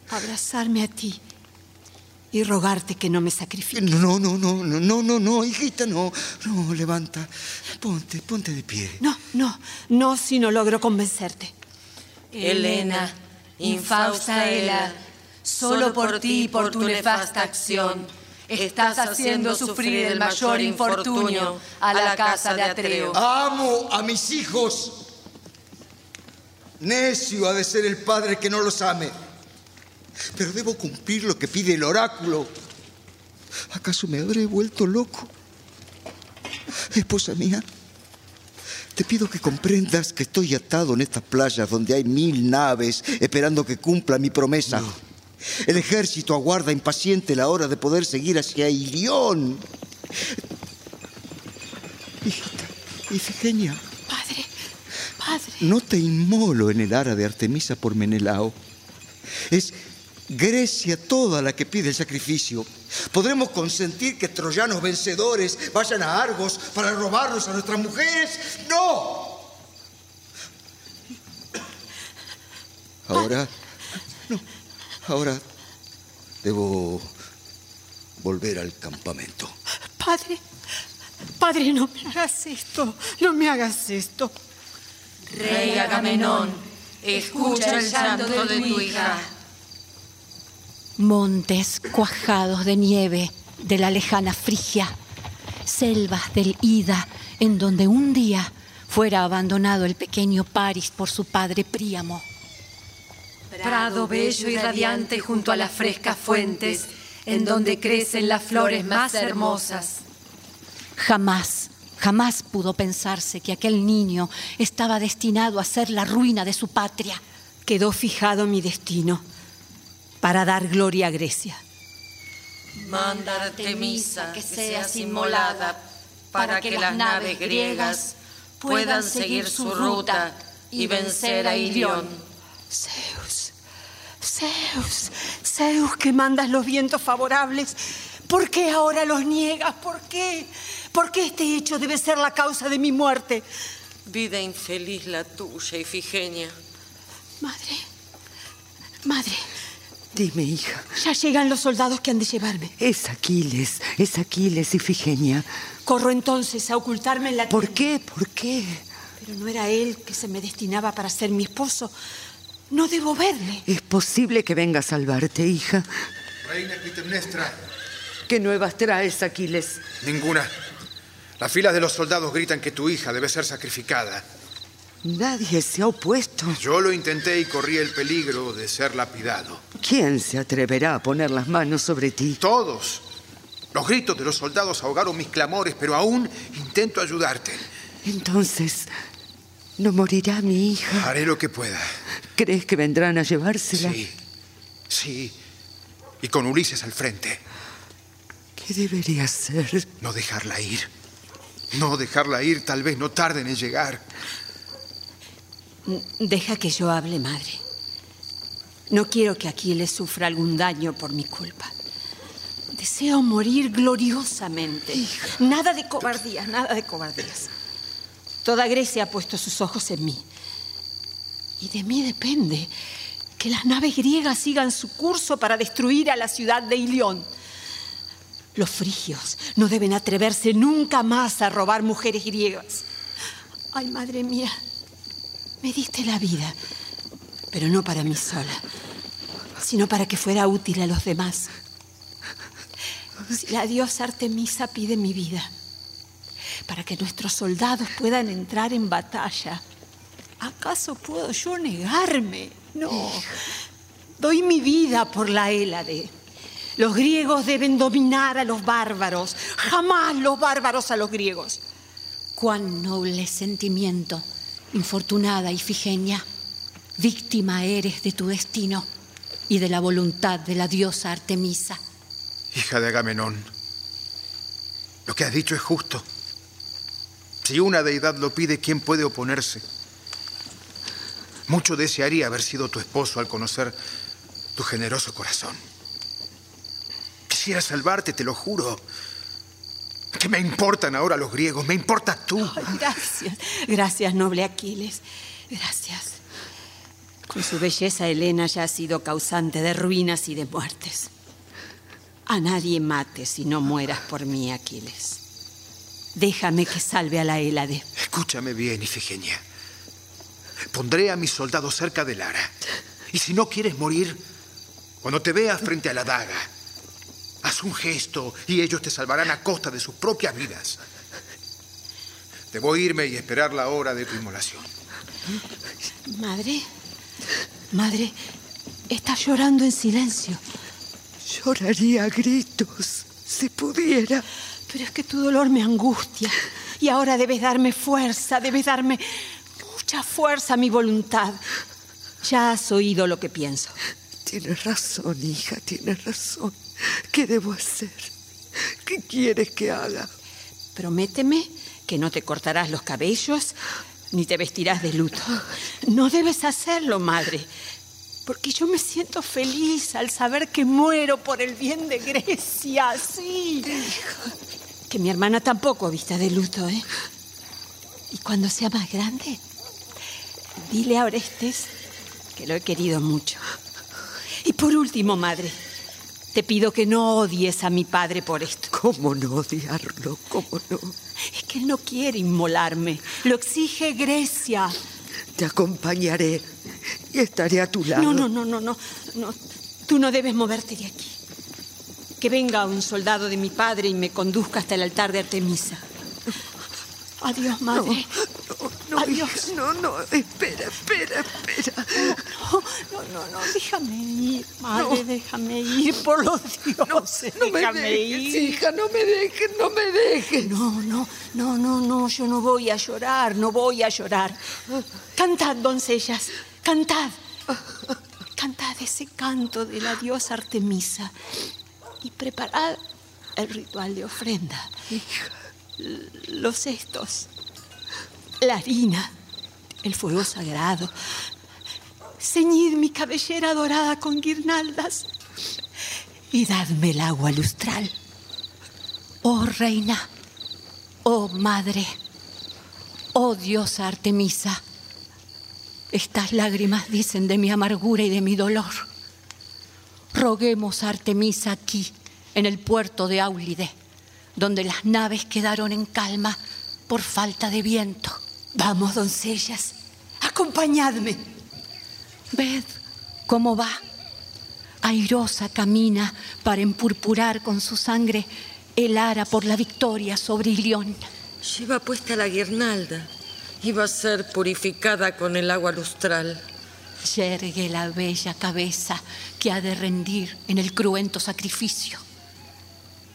abrazarme a ti y rogarte que no me sacrifiques. No, no, no, no, no, no, no, hijita, no. No, levanta. Ponte, ponte de pie. No, no, no si no logro convencerte. Helena, infausta Ela, solo por ti y por tu nefasta acción, estás haciendo sufrir el mayor infortunio a la casa de Atreo. Amo a mis hijos. Necio ha de ser el padre que no los ame. Pero debo cumplir lo que pide el oráculo. ¿Acaso me habré vuelto loco? Esposa mía, te pido que comprendas que estoy atado en estas playas donde hay mil naves esperando que cumpla mi promesa. El ejército aguarda impaciente la hora de poder seguir hacia Ilión. Hijita, Ifigenia, Padre, padre. no te inmolo en el ara de Artemisa por Menelao. Es Grecia toda la que pide el sacrificio. ¿Podremos consentir que troyanos vencedores vayan a Argos para robarnos a nuestras mujeres? ¡No! Ahora, no, ahora debo volver al campamento. Padre, padre, no me hagas esto. No me hagas esto. Rey Agamenón, escucha el llanto de tu hija. Montes cuajados de nieve de la lejana Frigia, selvas del Ida, en donde un día fuera abandonado el pequeño Paris por su padre Príamo. Prado bello y radiante junto a las frescas fuentes, en donde crecen las flores más hermosas. Jamás, jamás pudo pensarse que aquel niño estaba destinado a ser la ruina de su patria. Quedó fijado mi destino para dar gloria a Grecia. Manda Artemisa que seas inmolada para que las naves griegas puedan seguir su ruta y vencer a Ilión. Zeus, Zeus, Zeus que mandas los vientos favorables, ¿por qué ahora los niegas? ¿Por qué? ¿Por qué este hecho debe ser la causa de mi muerte? Vida infeliz la tuya, Ifigenia. Madre, madre, Dime, hija. ya llegan los soldados que han de llevarme. Es Aquiles, es Aquiles, Ifigenia. Corro entonces a ocultarme en la ¿Por tienda. qué? ¿Por qué? Pero no era él que se me destinaba para ser mi esposo. No debo verle. Es posible que venga a salvarte, hija. Reina Clitemnestra, ¿Qué nuevas traes, Aquiles? ninguna. Las filas de los soldados gritan que tu hija debe ser sacrificada. Nadie se ha opuesto. Yo lo intenté y corrí el peligro de ser lapidado. ¿Quién se atreverá a poner las manos sobre ti? Todos. Los gritos de los soldados ahogaron mis clamores, pero aún intento ayudarte. Entonces, ¿no morirá mi hija? Haré lo que pueda. ¿Crees que vendrán a llevársela? Sí, sí. Y con Ulises al frente. ¿Qué debería hacer? No dejarla ir. No dejarla ir, tal vez no tarden en llegar. Deja que yo hable, madre. No quiero que Aquiles sufra algún daño por mi culpa. Deseo morir gloriosamente. Nada de cobardías, nada de cobardías. Toda Grecia ha puesto sus ojos en mí. Y de mí depende Que las naves griegas sigan su curso para destruir a la ciudad de Ilión. Los frigios no deben atreverse nunca más a robar mujeres griegas. Ay, madre mía, me diste la vida, pero no para mí sola, sino para que fuera útil a los demás. Si la diosa Artemisa pide mi vida, para que nuestros soldados puedan entrar en batalla, ¿acaso puedo yo negarme? No. Doy mi vida por la Hélade. Los griegos deben dominar a los bárbaros, jamás los bárbaros a los griegos. Cuán noble sentimiento, infortunada Ifigenia. Víctima eres de tu destino y de la voluntad de la diosa Artemisa. Hija de Agamenón, lo que has dicho es justo. Si una deidad lo pide, ¿quién puede oponerse? Mucho desearía haber sido tu esposo al conocer tu generoso corazón. Quisiera salvarte, te lo juro. ¿Qué me importan ahora los griegos? Me importas tú. gracias, gracias, noble Aquiles. Gracias. Con su belleza, Helena ya ha sido causante de ruinas y de muertes. A nadie mates si no mueras por mí, Aquiles. Déjame que salve a la Hélade. Escúchame bien, Ifigenia. Pondré a mis soldados cerca de Lara. Y si no quieres morir, cuando te veas frente a la daga, Haz un gesto y ellos te salvarán a costa de sus propias vidas. Debo irme y esperar la hora de tu inmolación. Madre, madre, estás llorando en silencio. Lloraría a gritos, si pudiera. Pero es que tu dolor me angustia. Y ahora debes darme fuerza, debes darme mucha fuerza a mi voluntad. Ya has oído lo que pienso. Tienes razón, hija, tienes razón. ¿Qué debo hacer? ¿Qué quieres que haga? Prométeme que no te cortarás los cabellos ni te vestirás de luto. No debes hacerlo, madre, porque yo me siento feliz al saber que muero por el bien de Grecia, sí. Que mi hermana tampoco vista de luto, ¿eh? Y cuando sea más grande, dile a Orestes que lo he querido mucho. Y por último, madre, te pido que no odies a mi padre por esto. ¿Cómo no odiarlo? ¿Cómo no? Es que él no quiere inmolarme. Lo exige Grecia. Te acompañaré y estaré a tu lado. No, no, no, no, no. no. Tú no debes moverte de aquí. Que venga un soldado de mi padre y me conduzca hasta el altar de Artemisa. Adiós, madre. No, no, Adiós. no, no, espera, espera, espera. No, no, no, no, déjame ir, madre, déjame ir, por los dioses, No me déjame dejes, ir. hija, no me dejes, no me dejes. No, no, no, no, no, yo no voy a llorar, no voy a llorar. Cantad, doncellas, cantad. Cantad ese canto de la diosa Artemisa y preparad el ritual de ofrenda. L- Los cestos, la harina, el fuego sagrado. Ceñid mi cabellera dorada con guirnaldas y dadme el agua lustral. Oh reina, oh madre, oh diosa Artemisa, estas lágrimas dicen de mi amargura y de mi dolor. Roguemos a Artemisa aquí, en el puerto de Áulide, donde las naves quedaron en calma por falta de viento. Vamos, doncellas, acompañadme. Ved cómo va. Airosa camina para empurpurar con su sangre el ara por la victoria sobre Ilión. Lleva puesta la guirnalda y va a ser purificada con el agua lustral. Yergue la bella cabeza que ha de rendir en el cruento sacrificio.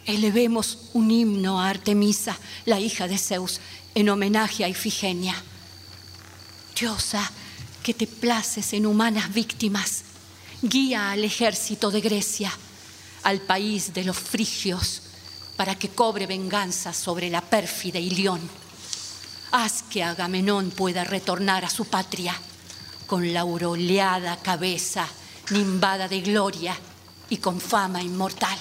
Elevemos un himno a Artemisa, la hija de Zeus, en homenaje a Ifigenia. Diosa, que te places en humanas víctimas, guía al ejército de Grecia, al país de los frigios, para que cobre venganza sobre la pérfida Ilión. Haz que Agamenón pueda retornar a su patria con la cabeza nimbada de gloria y con fama inmortal.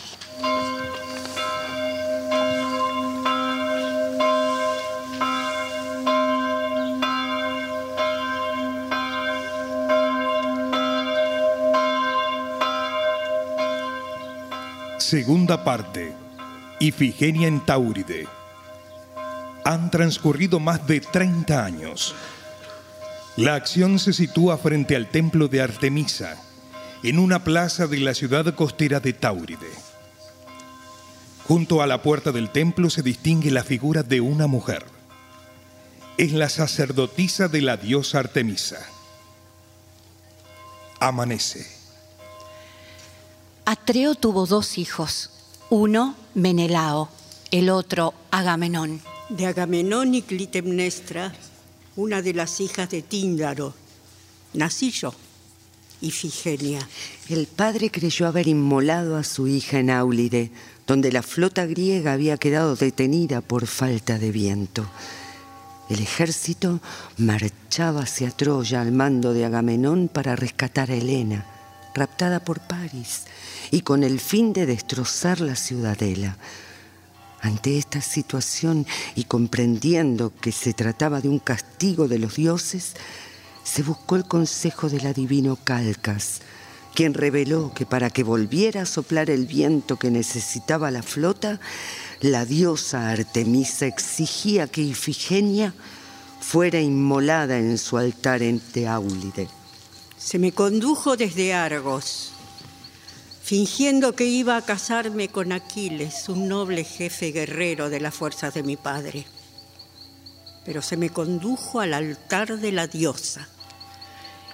Segunda parte. Ifigenia en Tauride. Han transcurrido más de 30 años. La acción se sitúa frente al templo de Artemisa, en una plaza de la ciudad costera de Tauride. Junto a la puerta del templo se distingue la figura de una mujer. Es la sacerdotisa de la diosa Artemisa. Amanece. Atreo tuvo dos hijos, uno Menelao, el otro Agamenón. De Agamenón y Clitemnestra, una de las hijas de Tíndaro, nací yo, Ifigenia. El padre creyó haber inmolado a su hija en Áulide, donde la flota griega había quedado detenida por falta de viento. El ejército marchaba hacia Troya al mando de Agamenón para rescatar a Helena, raptada por París, y con el fin de destrozar la ciudadela. Ante esta situación y comprendiendo que se trataba de un castigo de los dioses, se buscó el consejo del adivino Calcas, quien reveló que para que volviera a soplar el viento que necesitaba la flota, la diosa Artemisa exigía que Ifigenia fuera inmolada en su altar en Teáulide. Se me condujo desde Argos, fingiendo que iba a casarme con Aquiles, un noble jefe guerrero de las fuerzas de mi padre. Pero se me condujo al altar de la diosa.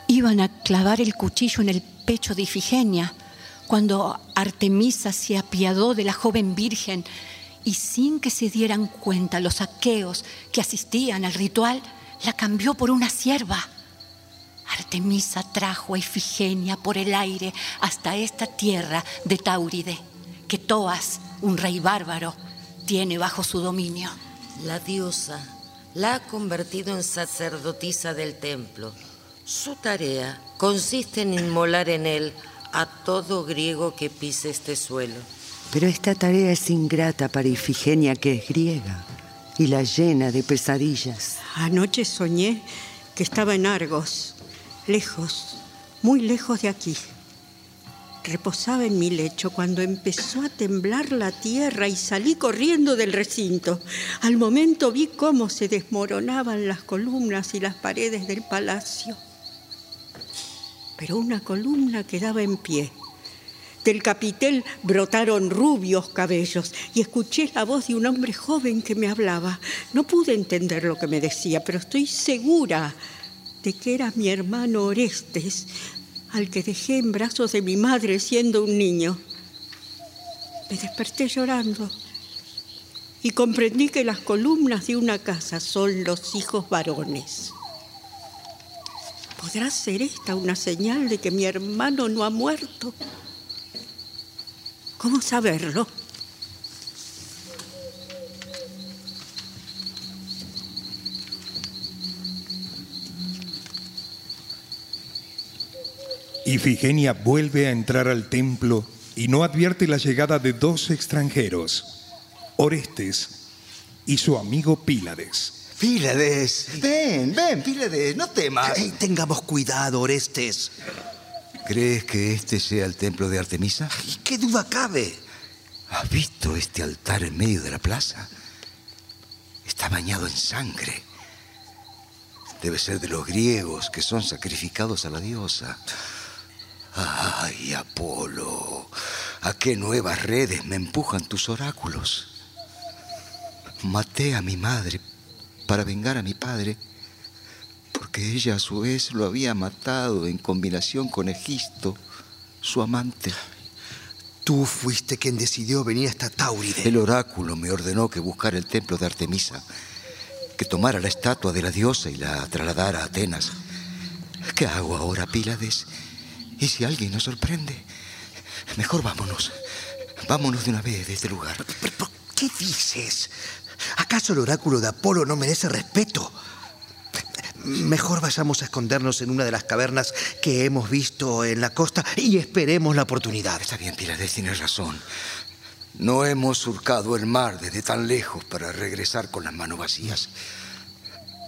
Iban a clavar el cuchillo en el pecho de Ifigenia cuando Artemisa se apiadó de la joven virgen y sin que se dieran cuenta los aqueos que asistían al ritual, la cambió por una sierva. Artemisa trajo a Ifigenia por el aire hasta esta tierra de Tauride, que Toas, un rey bárbaro, tiene bajo su dominio. La diosa la ha convertido en sacerdotisa del templo. Su tarea consiste en inmolar en él a todo griego que pise este suelo. Pero esta tarea es ingrata para Ifigenia, que es griega, y la llena de pesadillas. Anoche soñé que estaba en Argos, lejos, muy lejos de aquí. Reposaba en mi lecho cuando empezó a temblar la tierra y salí corriendo del recinto. Al momento vi cómo se desmoronaban las columnas y las paredes del palacio. Pero una columna quedaba en pie del capitel brotaron rubios cabellos y escuché la voz de un hombre joven que me hablaba. No pude entender lo que me decía, pero estoy segura de que era mi hermano Orestes, al que dejé en brazos de mi madre siendo un niño. Me desperté llorando y comprendí que las columnas de una casa son los hijos varones. ¿Podrá ser esta una señal de que mi hermano no ha muerto? ¿Cómo saberlo? Ifigenia vuelve a entrar al templo y no advierte la llegada de dos extranjeros, Orestes y su amigo Pílades. Pílades, ven, ven, Pílades, no temas. tengamos cuidado, Orestes. ¿Crees que este sea el templo de Artemisa? ¿Y qué duda cabe? ¿Has visto este altar en medio de la plaza? Está bañado en sangre. Debe ser de los griegos que son sacrificados a la diosa. Ay, Apolo, ¿a qué nuevas redes me empujan tus oráculos? Maté a mi madre para vengar a mi padre porque ella a su vez lo había matado en combinación con Egisto, su amante. Tú fuiste quien decidió venir hasta Tauride. El oráculo me ordenó que buscara el templo de Artemisa, que tomara la estatua de la diosa y la trasladara a Atenas. ¿Qué hago ahora, Pílades? ¿Y si alguien nos sorprende? Mejor vámonos. Vámonos de una vez de este lugar. ¿Pero, qué dices? ¿Acaso el oráculo de Apolo no merece respeto? Mejor vayamos a escondernos en una de las cavernas que hemos visto en la costa y esperemos la oportunidad. Está bien, Pílades, tienes razón. No hemos surcado el mar desde tan lejos para regresar con las manos vacías.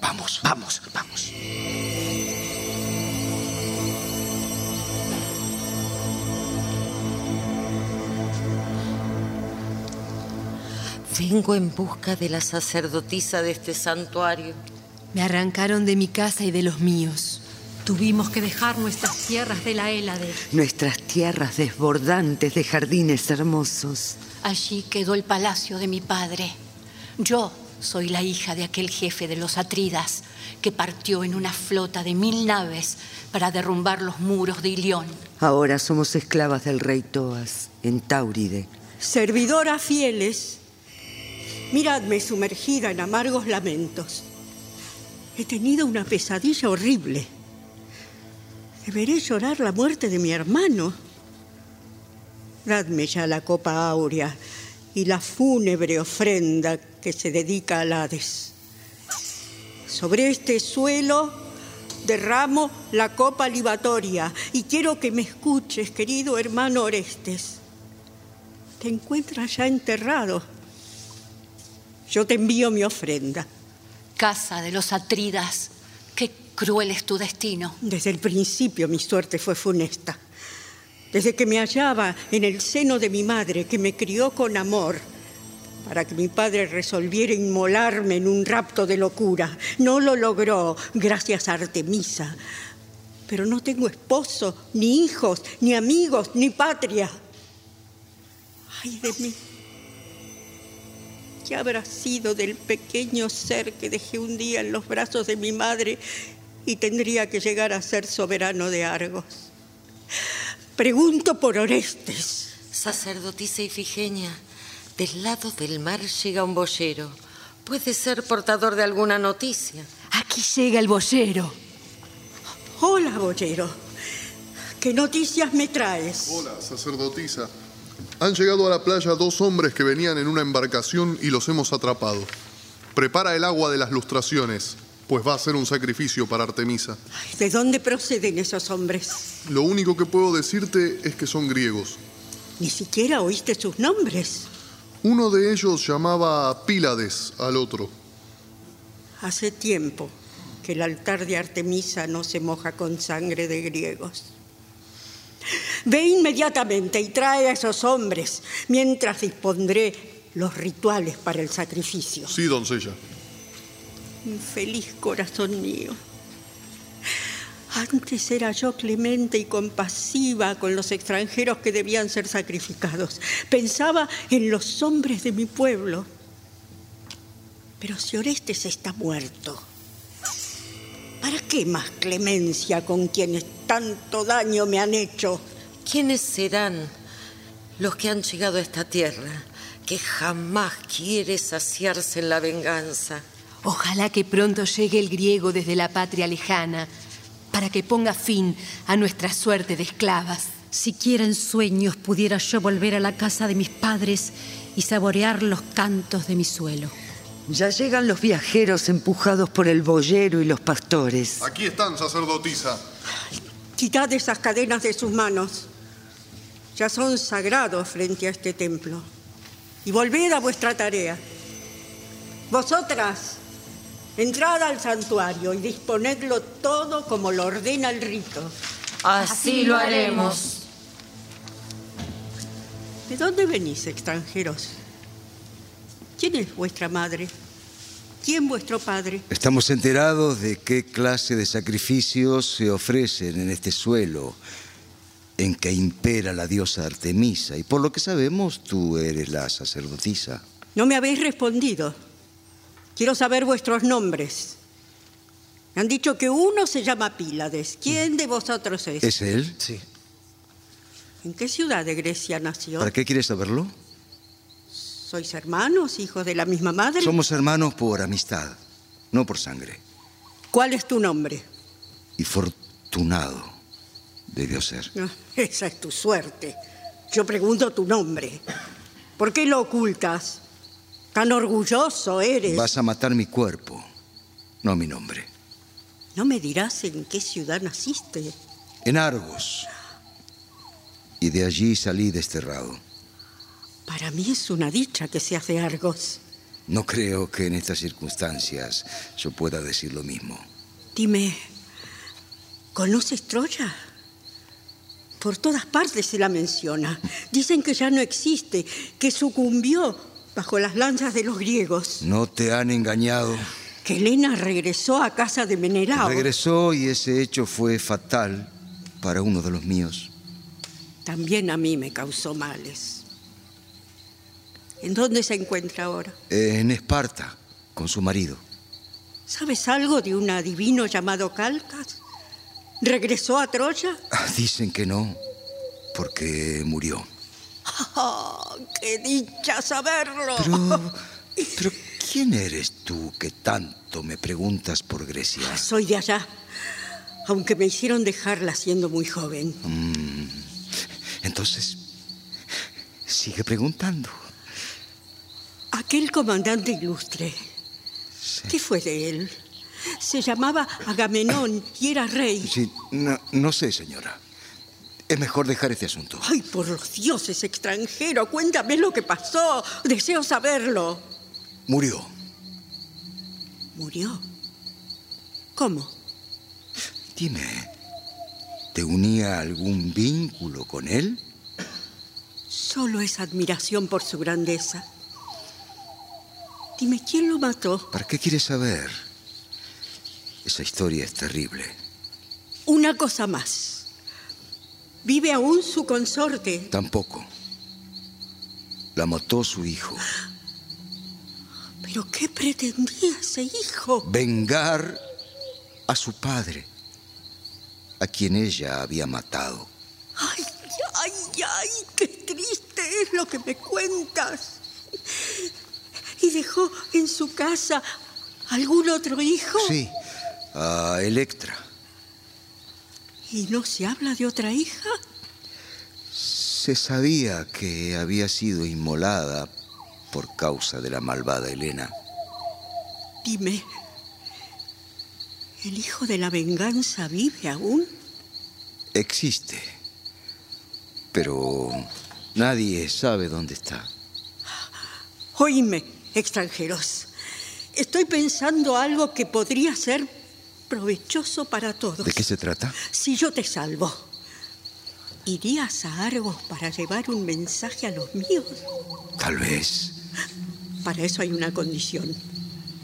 Vamos, vamos, vamos. Vengo en busca de la sacerdotisa de este santuario. Me arrancaron de mi casa y de los míos. Tuvimos que dejar nuestras tierras de la Hélade. Nuestras tierras desbordantes de jardines hermosos. Allí quedó el palacio de mi padre. Yo soy la hija de aquel jefe de los Atridas que partió en una flota de mil naves para derrumbar los muros de Ilión. Ahora somos esclavas del rey Toas, en Tauride. Servidoras fieles, miradme sumergida en amargos lamentos. He tenido una pesadilla horrible. Deberé llorar la muerte de mi hermano. Dadme ya la copa áurea y la fúnebre ofrenda que se dedica al Hades. Sobre este suelo derramo la copa libatoria y quiero que me escuches, querido hermano Orestes. Te encuentras ya enterrado. Yo te envío mi ofrenda. Casa de los Atridas, qué cruel es tu destino. Desde el principio mi suerte fue funesta. Desde que me hallaba en el seno de mi madre, que me crió con amor, para que mi padre resolviera inmolarme en un rapto de locura. No lo logró, gracias a Artemisa. Pero no tengo esposo, ni hijos, ni amigos, ni patria. Ay de mí. ¿Qué habrá sido del pequeño ser que dejé un día en los brazos de mi madre y tendría que llegar a ser soberano de Argos? Pregunto por Orestes. Sacerdotisa Ifigenia, del lado del mar llega un boyero. Puede ser portador de alguna noticia. Aquí llega el boyero. Hola, boyero. ¿Qué noticias me traes? Hola, sacerdotisa. Han llegado a la playa dos hombres que venían en una embarcación y los hemos atrapado. Prepara el agua de las lustraciones, pues va a ser un sacrificio para Artemisa. ¿De dónde proceden esos hombres? Lo único que puedo decirte es que son griegos. Ni siquiera oíste sus nombres. Uno de ellos llamaba Pílades al otro. Hace tiempo que el altar de Artemisa no se moja con sangre de griegos. Ve inmediatamente y trae a esos hombres mientras dispondré los rituales para el sacrificio. Sí, doncella. Infeliz corazón mío. Antes era yo clemente y compasiva con los extranjeros que debían ser sacrificados. Pensaba en los hombres de mi pueblo. Pero si Orestes está muerto, ¿para qué más clemencia con quienes tanto daño me han hecho? ¿Quiénes serán los que han llegado a esta tierra que jamás quiere saciarse en la venganza? Ojalá que pronto llegue el griego desde la patria lejana para que ponga fin a nuestra suerte de esclavas. Siquiera en sueños pudiera yo volver a la casa de mis padres y saborear los cantos de mi suelo. Ya llegan los viajeros empujados por el boyero y los pastores. Aquí están, sacerdotisa. Quitad esas cadenas de sus manos. Ya son sagrados frente a este templo. Y volved a vuestra tarea. Vosotras, entrad al santuario y disponedlo todo como lo ordena el rito. Así lo haremos. ¿De dónde venís, extranjeros? ¿Quién es vuestra madre? ¿Quién vuestro padre? Estamos enterados de qué clase de sacrificios se ofrecen en este suelo en que impera la diosa Artemisa. Y por lo que sabemos, tú eres la sacerdotisa. No me habéis respondido. Quiero saber vuestros nombres. Me han dicho que uno se llama Pílades. ¿Quién de vosotros es? ¿Es él? Sí. ¿En qué ciudad de Grecia nació? ¿Para qué quieres saberlo? ¿Sois hermanos, hijos de la misma madre? Somos hermanos por amistad, no por sangre. ¿Cuál es tu nombre? Y fortunado debió ser. Ah, esa es tu suerte. Yo pregunto tu nombre. ¿Por qué lo ocultas? Tan orgulloso eres. Vas a matar mi cuerpo, no mi nombre. ¿No me dirás en qué ciudad naciste? En Argos. Y de allí salí desterrado. Para mí es una dicha que seas de Argos. No creo que en estas circunstancias yo pueda decir lo mismo. Dime, ¿conoces Troya? Por todas partes se la menciona. Dicen que ya no existe, que sucumbió bajo las lanzas de los griegos. No te han engañado. Que Helena regresó a casa de Menelao. Regresó y ese hecho fue fatal para uno de los míos. También a mí me causó males. ¿En dónde se encuentra ahora? En Esparta, con su marido. ¿Sabes algo de un adivino llamado Calcas? ¿Regresó a Troya? Ah, Dicen que no, porque murió. ¡Ah, ¡Qué dicha saberlo! Pero, pero ¿quién eres tú que tanto me preguntas por Grecia? Soy de allá, aunque me hicieron dejarla siendo muy joven. Mm, entonces, sigue preguntando. Aquel comandante ilustre, ¿qué fue de él? Se llamaba Agamenón y era rey. Sí, no, no sé, señora. Es mejor dejar este asunto. Ay, por los dioses extranjero, cuéntame lo que pasó. Deseo saberlo. Murió. ¿Murió? ¿Cómo? Dime, ¿te unía algún vínculo con él? Solo es admiración por su grandeza. Dime, ¿quién lo mató? ¿Para qué quieres saber? Esa historia es terrible. Una cosa más. ¿Vive aún su consorte? Tampoco. La mató su hijo. ¿Pero qué pretendía ese hijo? Vengar a su padre, a quien ella había matado. Ay, ay, ay, qué triste es lo que me cuentas. ¿Y dejó en su casa algún otro hijo? Sí, a Electra. ¿Y no se habla de otra hija? Se sabía que había sido inmolada por causa de la malvada Helena. Dime, ¿el hijo de la venganza vive aún? Existe, pero nadie sabe dónde está. Oíme, extranjeros. Estoy pensando algo que podría ser provechoso para todos. ¿De qué se trata? Si yo te salvo, ¿irías a Argos para llevar un mensaje a los míos? Tal vez. Para eso hay una condición.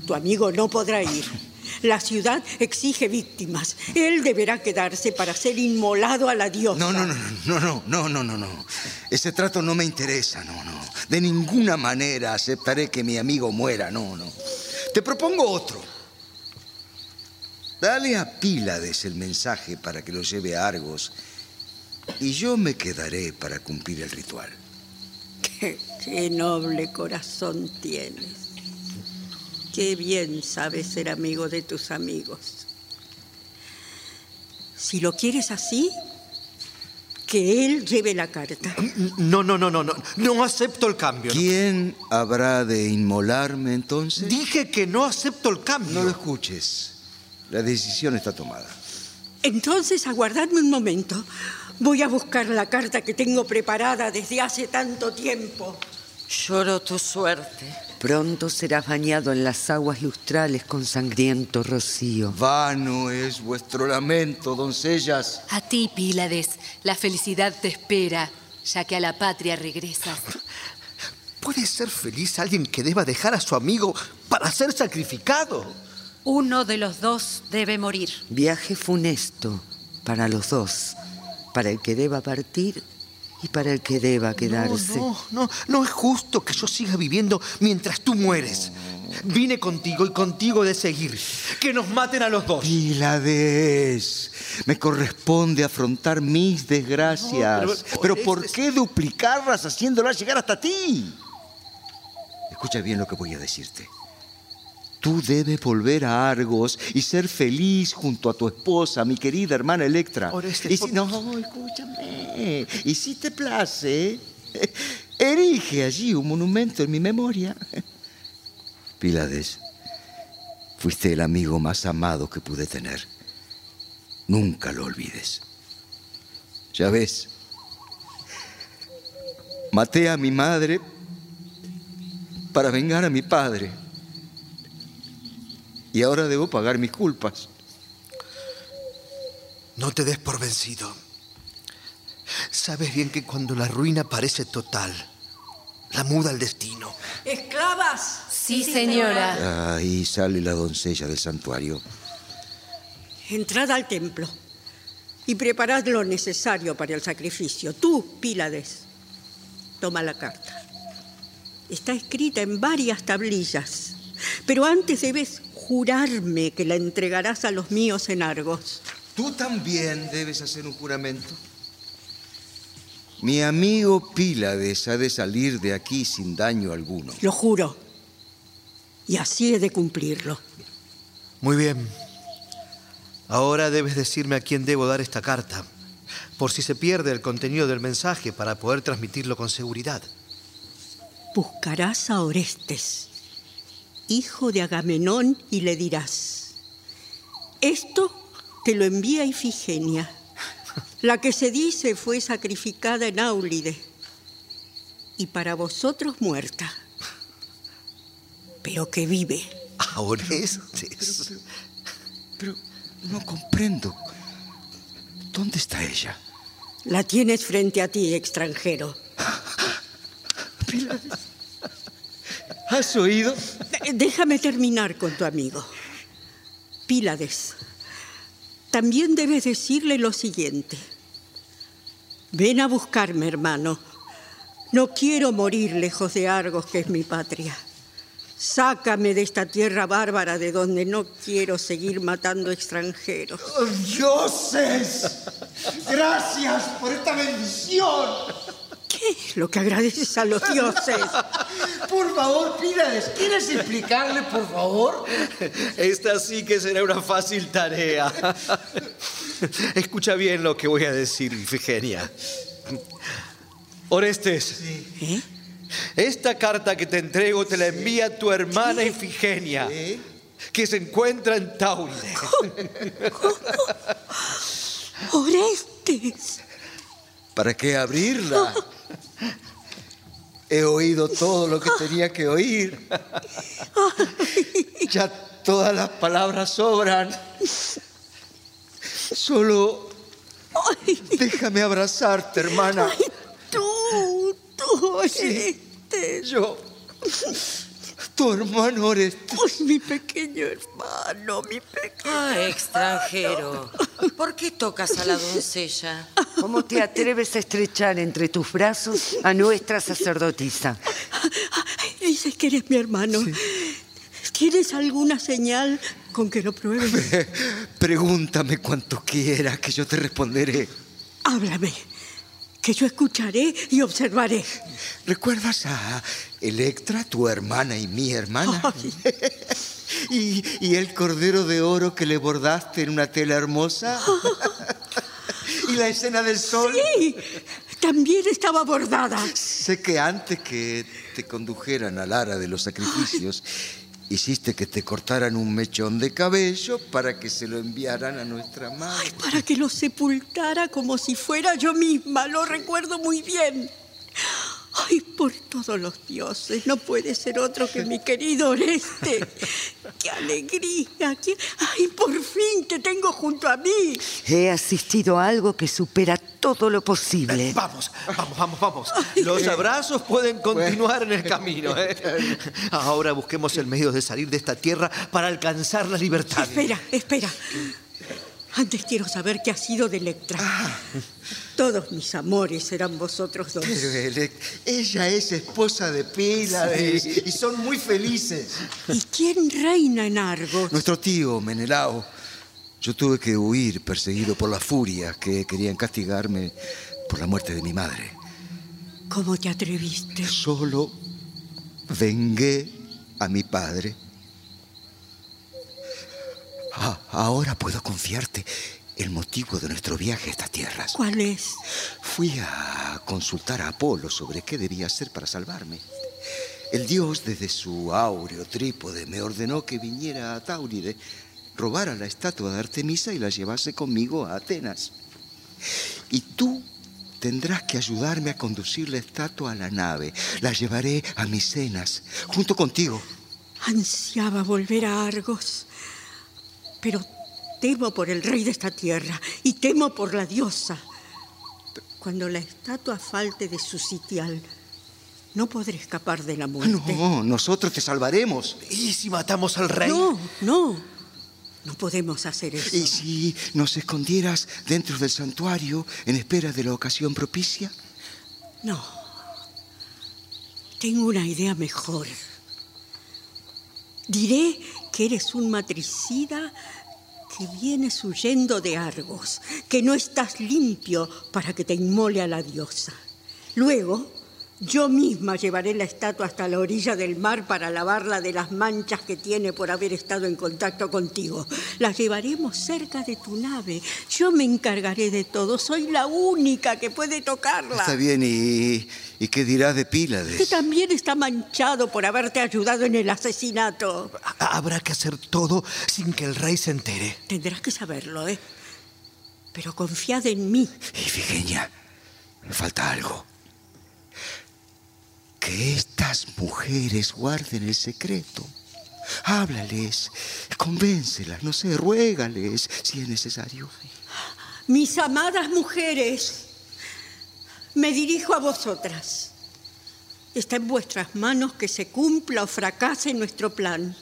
Tu amigo no podrá ir. La ciudad exige víctimas. Él deberá quedarse para ser inmolado a la diosa. No, no, no, no, no, no, no, no, no. Ese trato no me interesa, no, no. De ninguna manera aceptaré que mi amigo muera, no, no. Te propongo otro. Dale a Pílades el mensaje para que lo lleve a Argos y yo me quedaré para cumplir el ritual. Qué, qué noble corazón tienes. Qué bien sabes ser amigo de tus amigos. Si lo quieres así, que él lleve la carta. No, no, no, no, no. No acepto el cambio. ¿Quién habrá de inmolarme entonces? Dije que no acepto el cambio. No lo escuches. La decisión está tomada. Entonces, aguardadme un momento. Voy a buscar la carta que tengo preparada desde hace tanto tiempo. Lloro tu suerte. Pronto serás bañado en las aguas lustrales con sangriento rocío. Vano es vuestro lamento, doncellas. A ti, Pílades, la felicidad te espera, ya que a la patria regresas. ¿Puede ser feliz alguien que deba dejar a su amigo para ser sacrificado? Uno de los dos debe morir. Viaje funesto para los dos, para el que deba partir y para el que deba quedarse. No, no, no, no es justo que yo siga viviendo mientras tú mueres. Vine contigo y contigo de seguir. Que nos maten a los dos. Pílades, me corresponde afrontar mis desgracias. No, pero pero ¿por, qué duplicarlas haciéndolas llegar hasta ti? Escucha bien lo que voy a decirte. Tú debes volver a Argos y ser feliz junto a tu esposa, mi querida hermana Electra. Orestes, y si, por- no, escúchame. Y si te place, erige allí un monumento en mi memoria. Pílades, fuiste el amigo más amado que pude tener. Nunca lo olvides. Ya ves, maté a mi madre para vengar a mi padre. Y ahora debo pagar mis culpas. No te des por vencido. Sabes bien que cuando la ruina parece total, la muda al destino. ¿Esclavas? Sí, señora. Ahí sale la doncella del santuario. Entrad al templo y preparad lo necesario para el sacrificio. Tú, Pílades, toma la carta. Está escrita en varias tablillas, pero antes debes jurarme que la entregarás a los míos en Argos. Tú también debes hacer un juramento. Mi amigo Pílades ha de salir de aquí sin daño alguno. Lo juro. Y así he de cumplirlo. Muy bien. Ahora debes decirme a quién debo dar esta carta, por si se pierde el contenido del mensaje para poder transmitirlo con seguridad. Buscarás a Orestes, hijo de Agamenón, y le dirás, esto te lo envía Ifigenia, la que se dice fue sacrificada en Áulide, y para vosotros muerta, pero que vive. ¿A Orestes? Pero no comprendo. ¿Dónde está ella? La tienes frente a ti, extranjero. ¿Has oído? Déjame terminar con tu amigo. Pílades, también debes decirle lo siguiente. Ven a buscarme, hermano. No quiero morir lejos de Argos, que es mi patria. Sácame de esta tierra bárbara de donde no quiero seguir matando extranjeros. ¡Dioses! ¡Gracias por esta bendición! ¿Qué es lo que agradeces a los dioses? Por favor, Pílades, ¿quieres explicarle, por favor? Esta sí que será una fácil tarea. Escucha bien lo que voy a decir, Ifigenia. Orestes, ¿Eh? esta carta que te entrego te la envía tu hermana Ifigenia, que se encuentra en Tauride. Orestes. ¿Para qué abrirla? He oído todo lo que tenía que oír. Ya todas las palabras sobran. Solo déjame abrazarte, hermana. Tú, tú, Orestes. Yo, tu hermano Orestes. Ay, mi pequeño hermano, mi pequeño. Ah, extranjero. ¿Por qué tocas a la doncella? ¿Cómo te atreves a estrechar entre tus brazos a nuestra sacerdotisa? Dices que eres mi hermano. ¿Tienes alguna señal con que lo pruebes? Pregúntame cuanto quieras, que yo te responderé. Háblame, que yo escucharé y observaré. ¿Recuerdas a Electra, tu hermana y mi hermana? ¿Y, y el cordero de oro que le bordaste en una tela hermosa? ¿Y la escena del sol? Sí, también estaba bordada. Sé que antes que te condujeran al ara de los sacrificios, hiciste que te cortaran un mechón de cabello para que se lo enviaran a nuestra madre. Para que lo sepultara como si fuera yo misma. Lo recuerdo muy bien. Ay, por todos los dioses, no puede ser otro que mi querido Oreste. ¡Qué alegría! qué- ¡Ay, por fin te tengo junto a mí! He asistido a algo que supera todo lo posible. Vamos, vamos, vamos, vamos. Los abrazos pueden continuar en el camino. ¿eh? Ahora busquemos el medio de salir de esta tierra para alcanzar la libertad. Espera, espera. Antes quiero saber qué ha sido de Electra. Todos mis amores eran vosotros dos. Pero Elec- ella es esposa de Pílades y son muy felices. ¿Y quién reina en Argos? Nuestro tío Menelao. Yo tuve que huir perseguido por las furias que querían castigarme por la muerte de mi madre. ¿Cómo te atreviste? Solo vengué a mi padre. Ah, ahora puedo confiarte el motivo de nuestro viaje a estas tierras. ¿Cuál es? Fui a consultar a Apolo sobre qué debía hacer para salvarme. El dios, desde su áureo trípode, me ordenó que viniera a Tauride, robara la estatua de Artemisa y la llevase conmigo a Atenas. Y tú tendrás que ayudarme a conducir la estatua a la nave. La llevaré a Micenas, junto contigo. Ansiaba volver a Argos, pero temo por el rey de esta tierra y temo por la diosa. Cuando la estatua falte de su sitial, No podré escapar de la muerte. No, nosotros te salvaremos. ¿Y si matamos al rey? No, no. No podemos hacer eso. ¿Y si nos escondieras dentro del santuario en espera de la ocasión propicia? No. Tengo una idea mejor. Diré que eres un matricida que vienes huyendo de Argos, que no estás limpio para que te inmole a la diosa. Luego, yo misma llevaré la estatua hasta la orilla del mar para lavarla de las manchas que tiene por haber estado en contacto contigo. La llevaremos cerca de tu nave. Yo me encargaré de todo. Soy la única que puede tocarla. Está bien, ¿y, y qué dirás de Que Pílades? también está manchado por haberte ayudado en el asesinato. Habrá que hacer todo sin que el rey se entere. Tendrás que saberlo, ¿eh? Pero confiad en mí. Ifigenia, me falta algo. Que estas mujeres guarden el secreto. Háblales, convéncelas, no sé, ruégales si es necesario. Mis amadas mujeres, me dirijo a vosotras. Está en vuestras manos que se cumpla o fracase nuestro plan.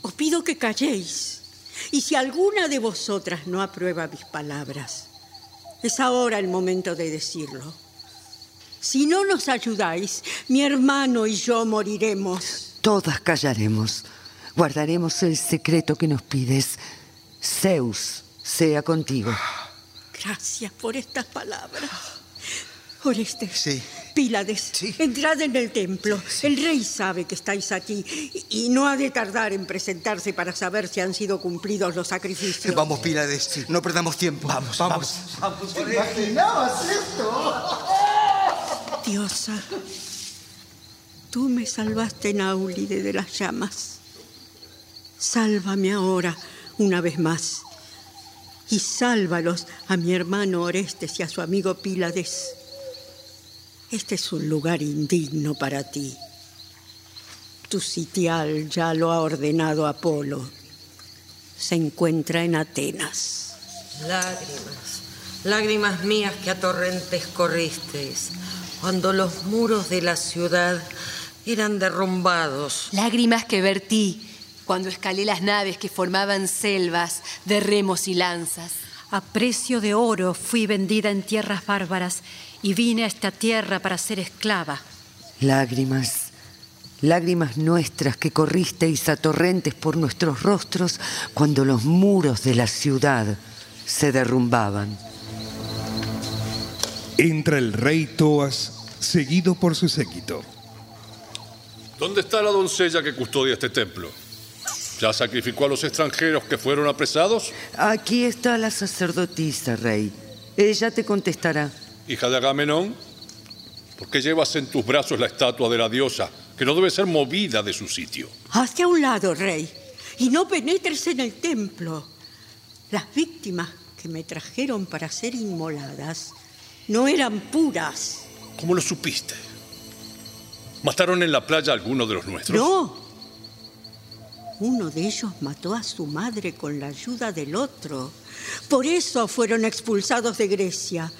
Os pido que calléis. Y si alguna de vosotras no aprueba mis palabras, es ahora el momento de decirlo. Si no nos ayudáis, mi hermano y yo moriremos. Todas callaremos. Guardaremos el secreto que nos pides. Zeus sea contigo. Gracias por estas palabras. Orestes. Sí. Pílades, entrad en el templo. El rey sabe que estáis aquí y y no ha de tardar en presentarse para saber si han sido cumplidos los sacrificios. Vamos, Pílades, no perdamos tiempo. Vamos, vamos. ¿Te imaginabas esto? Diosa, tú me salvaste en Aulide de las llamas. Sálvame ahora una vez más. Y sálvalos a mi hermano Orestes y a su amigo Pílades. Este es un lugar indigno para ti. Tu sitial ya lo ha ordenado Apolo. Se encuentra en Atenas. Lágrimas, lágrimas mías que a torrentes corristeis, cuando los muros de la ciudad eran derrumbados. Lágrimas que vertí cuando escalé las naves que formaban selvas de remos y lanzas. A precio de oro fui vendida en tierras bárbaras y vine a esta tierra para ser esclava. Lágrimas, lágrimas nuestras que corristeis a torrentes por nuestros rostros cuando los muros de la ciudad se derrumbaban. Entra el rey Toas, seguido por su séquito. ¿Dónde está la doncella que custodia este templo? ¿Ya sacrificó a los extranjeros que fueron apresados? Aquí está la sacerdotisa, rey. Ella te contestará. Hija de Agamenón, ¿por qué llevas en tus brazos la estatua de la diosa, que no debe ser movida de su sitio? Hacia un lado, rey, y no penetres en el templo. Las víctimas que me trajeron para ser inmoladas no eran puras. ¿Cómo lo supiste? ¿Mataron en la playa a alguno de los nuestros? No. Uno de ellos mató a su madre con la ayuda del otro. Por eso fueron expulsados de Grecia.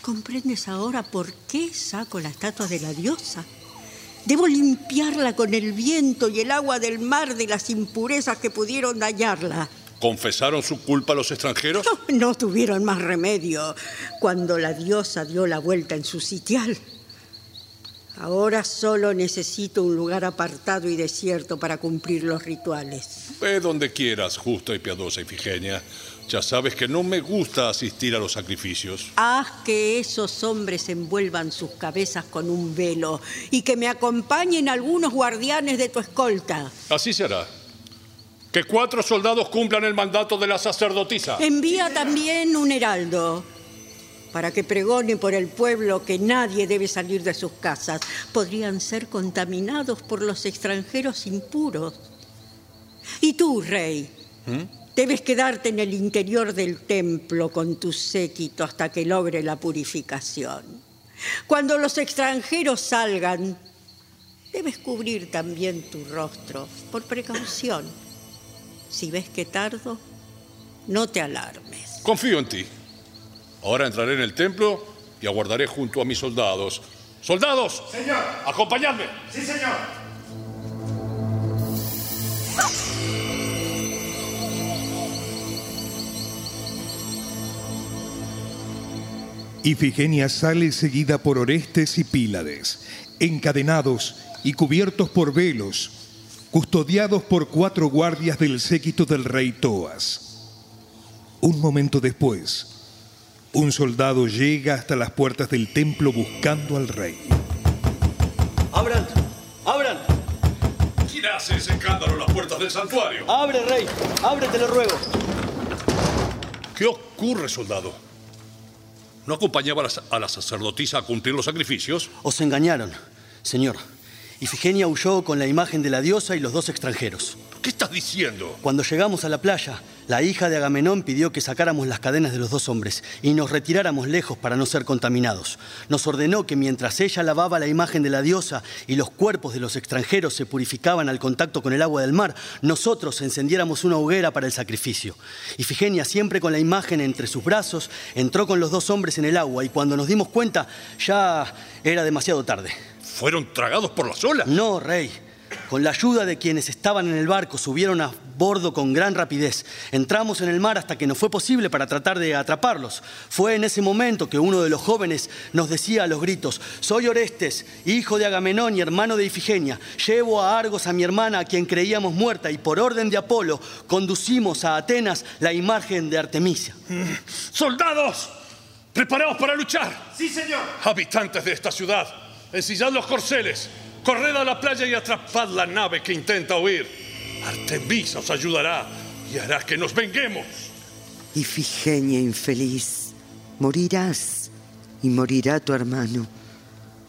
¿Comprendes ahora por qué saco la estatua de la diosa? Debo limpiarla con el viento y el agua del mar de las impurezas que pudieron dañarla. ¿Confesaron su culpa a los extranjeros? No tuvieron más remedio cuando la diosa dio la vuelta en su sitial. Ahora solo necesito un lugar apartado y desierto para cumplir los rituales. Ve donde quieras, justa y piadosa Ifigenia. Ya sabes que no me gusta asistir a los sacrificios. Haz que esos hombres envuelvan sus cabezas con un velo y que me acompañen algunos guardianes de tu escolta. Así será. Que cuatro soldados cumplan el mandato de la sacerdotisa. Envía también un heraldo para que pregone por el pueblo que nadie debe salir de sus casas. Podrían ser contaminados por los extranjeros impuros. Y tú, rey, debes quedarte en el interior del templo con tu séquito hasta que logre la purificación. Cuando los extranjeros salgan, debes cubrir también tu rostro por precaución. Si ves que tardo, no te alarmes. Confío en ti. Ahora entraré en el templo y aguardaré junto a mis soldados Soldados. Señor. Acompañadme. Sí, señor. Ifigenia sale seguida por Orestes y Pílades, encadenados y cubiertos por velos, custodiados por cuatro guardias del séquito del rey Toas. Un momento después, un soldado llega hasta las puertas del templo buscando al rey. ¡Abran! ¡Abran! ¿Quién hace ese escándalo en las puertas del santuario? ¡Abre, rey! ¡Abre, te lo ruego! ¿Qué ocurre, soldado? ¿No acompañaba a la, a la sacerdotisa a cumplir los sacrificios? Os engañaron, señor. Ifigenia huyó con la imagen de la diosa y los dos extranjeros. ¿Qué estás diciendo? Cuando llegamos a la playa, la hija de Agamenón pidió que sacáramos las cadenas de los dos hombres y nos retiráramos lejos para no ser contaminados. Nos ordenó que mientras ella lavaba la imagen de la diosa y los cuerpos de los extranjeros se purificaban al contacto con el agua del mar, nosotros encendiéramos una hoguera para el sacrificio. Ifigenia, siempre con la imagen entre sus brazos, entró con los dos hombres en el agua y cuando nos dimos cuenta ya era demasiado tarde. ¿Fueron tragados por las olas? No, rey. Con la ayuda de quienes estaban en el barco, subieron a bordo con gran rapidez. Entramos en el mar hasta que no fue posible para tratar de atraparlos. Fue en ese momento que uno de los jóvenes nos decía a los gritos, soy Orestes, hijo de Agamenón y hermano de Ifigenia. Llevo a Argos a mi hermana, a quien creíamos muerta, y por orden de Apolo conducimos a Atenas la imagen de Artemisia. ¡Soldados! ¡Preparaos para luchar! Sí, señor. Habitantes de esta ciudad, ensillad los corceles, corred a la playa y atrapad la nave que intenta huir. Artemisa os ayudará y hará que nos venguemos. Ifigenia infeliz, morirás y morirá tu hermano.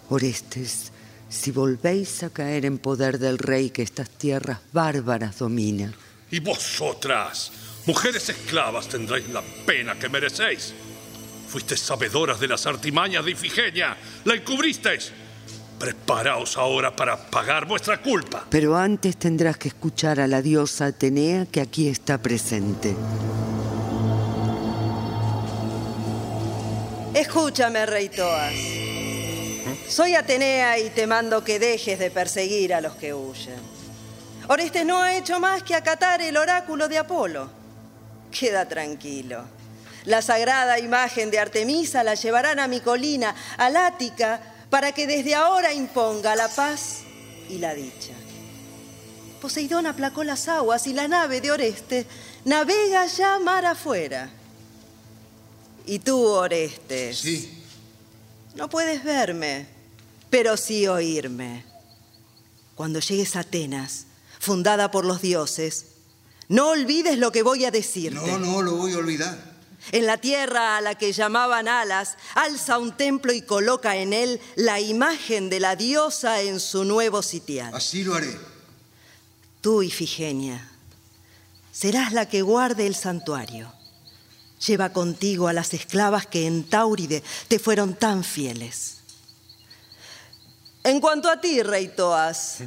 Orestes, si volvéis a caer en poder del rey que estas tierras bárbaras domina. Y vosotras, mujeres esclavas, tendréis la pena que merecéis. Fuisteis sabedoras de las artimañas de Ifigenia, la encubristeis. Preparaos ahora para pagar vuestra culpa. Pero antes tendrás que escuchar a la diosa Atenea que aquí está presente. Escúchame, rey Toas. Soy Atenea y te mando que dejes de perseguir a los que huyen. Orestes no ha hecho más que acatar el oráculo de Apolo. Queda tranquilo. La sagrada imagen de Artemisa la llevarán a mi colina, al Ática, para que desde ahora imponga la paz y la dicha. Poseidón aplacó las aguas y la nave de Oreste navega ya mar afuera. Y tú, Orestes. Sí. No puedes verme, pero sí oírme. Cuando llegues a Atenas, fundada por los dioses, no olvides lo que voy a decirte. No, no, lo voy a olvidar. En la tierra a la que llamaban alas, alza un templo y coloca en él la imagen de la diosa en su nuevo sitial. Así lo haré. Tú, Ifigenia, serás la que guarde el santuario. Lleva contigo a las esclavas que en Tauride te fueron tan fieles. En cuanto a ti, rey Toas,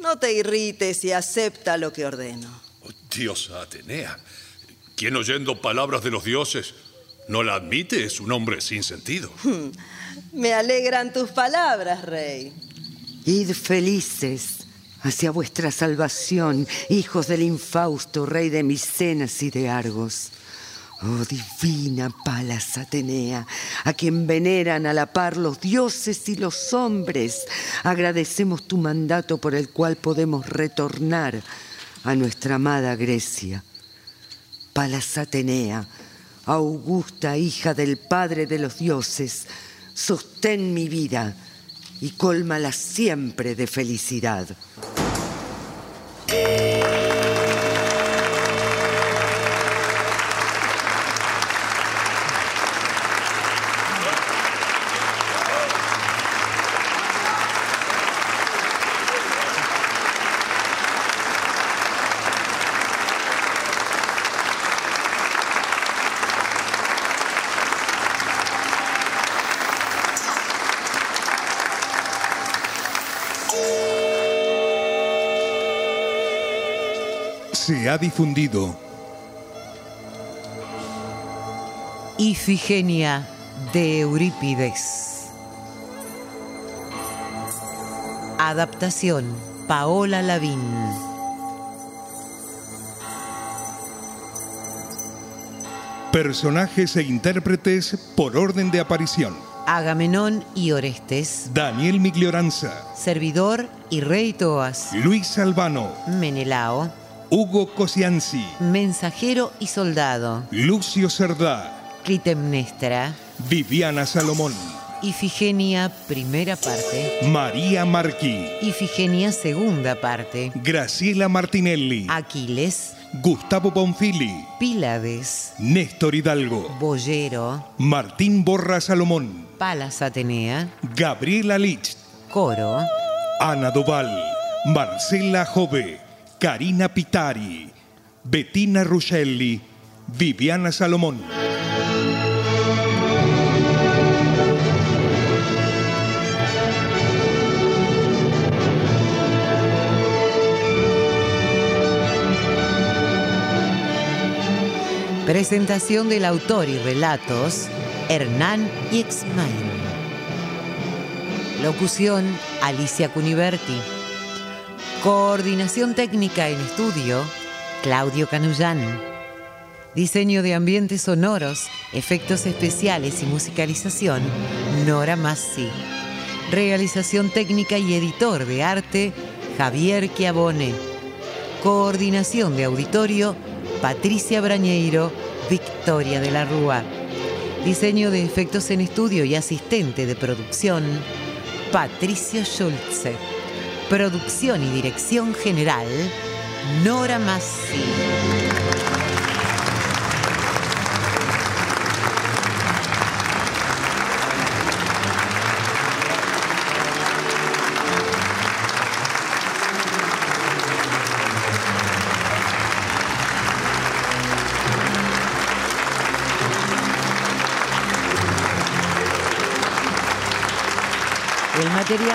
no te irrites y acepta lo que ordeno. Diosa Atenea, quien oyendo palabras de los dioses no la admite es un hombre sin sentido. Me alegran tus palabras, rey. Id felices hacia vuestra salvación, hijos del infausto rey de Micenas y de Argos. Oh divina Palas Atenea, a quien veneran a la par los dioses y los hombres, agradecemos tu mandato por el cual podemos retornar a nuestra amada Grecia. Palas Atenea, augusta hija del Padre de los dioses, sostén mi vida y cólmala siempre de felicidad. Se ha difundido Ifigenia de Eurípides. Adaptación Paola Lavín. Personajes e intérpretes por orden de aparición. Agamenón y Orestes. Daniel Miglioranza. Servidor y Rey Toas. Luis Albano. Menelao. Hugo Cosianzi. Mensajero y soldado. Lucio Cerdá. Clitemnestra. Viviana Salomón. Ifigenia, primera parte. María Marquí. Ifigenia, segunda parte. Graciela Martinelli. Aquiles. Gustavo Bonfili. Pílades. Néstor Hidalgo. Boyero. Martín Borra Salomón. Palas Atenea. Gabriela Lich. Coro. Ana Doval. Marcela Jove. Karina Pitari. Bettina Ruscelli. Viviana Salomón. Presentación del autor y relatos, Hernán Ixmain. Locución, Alicia Cuniverti. Coordinación técnica en estudio, Claudio Canullán. Diseño de ambientes sonoros, efectos especiales y musicalización, Nora Massi. Realización técnica y editor de arte, Javier Chiavone. Coordinación de auditorio, Patricia Brañeiro, Victoria de la Rúa. Diseño de efectos en estudio y asistente de producción, Patricio Schulze. Producción y dirección general, Nora Massi.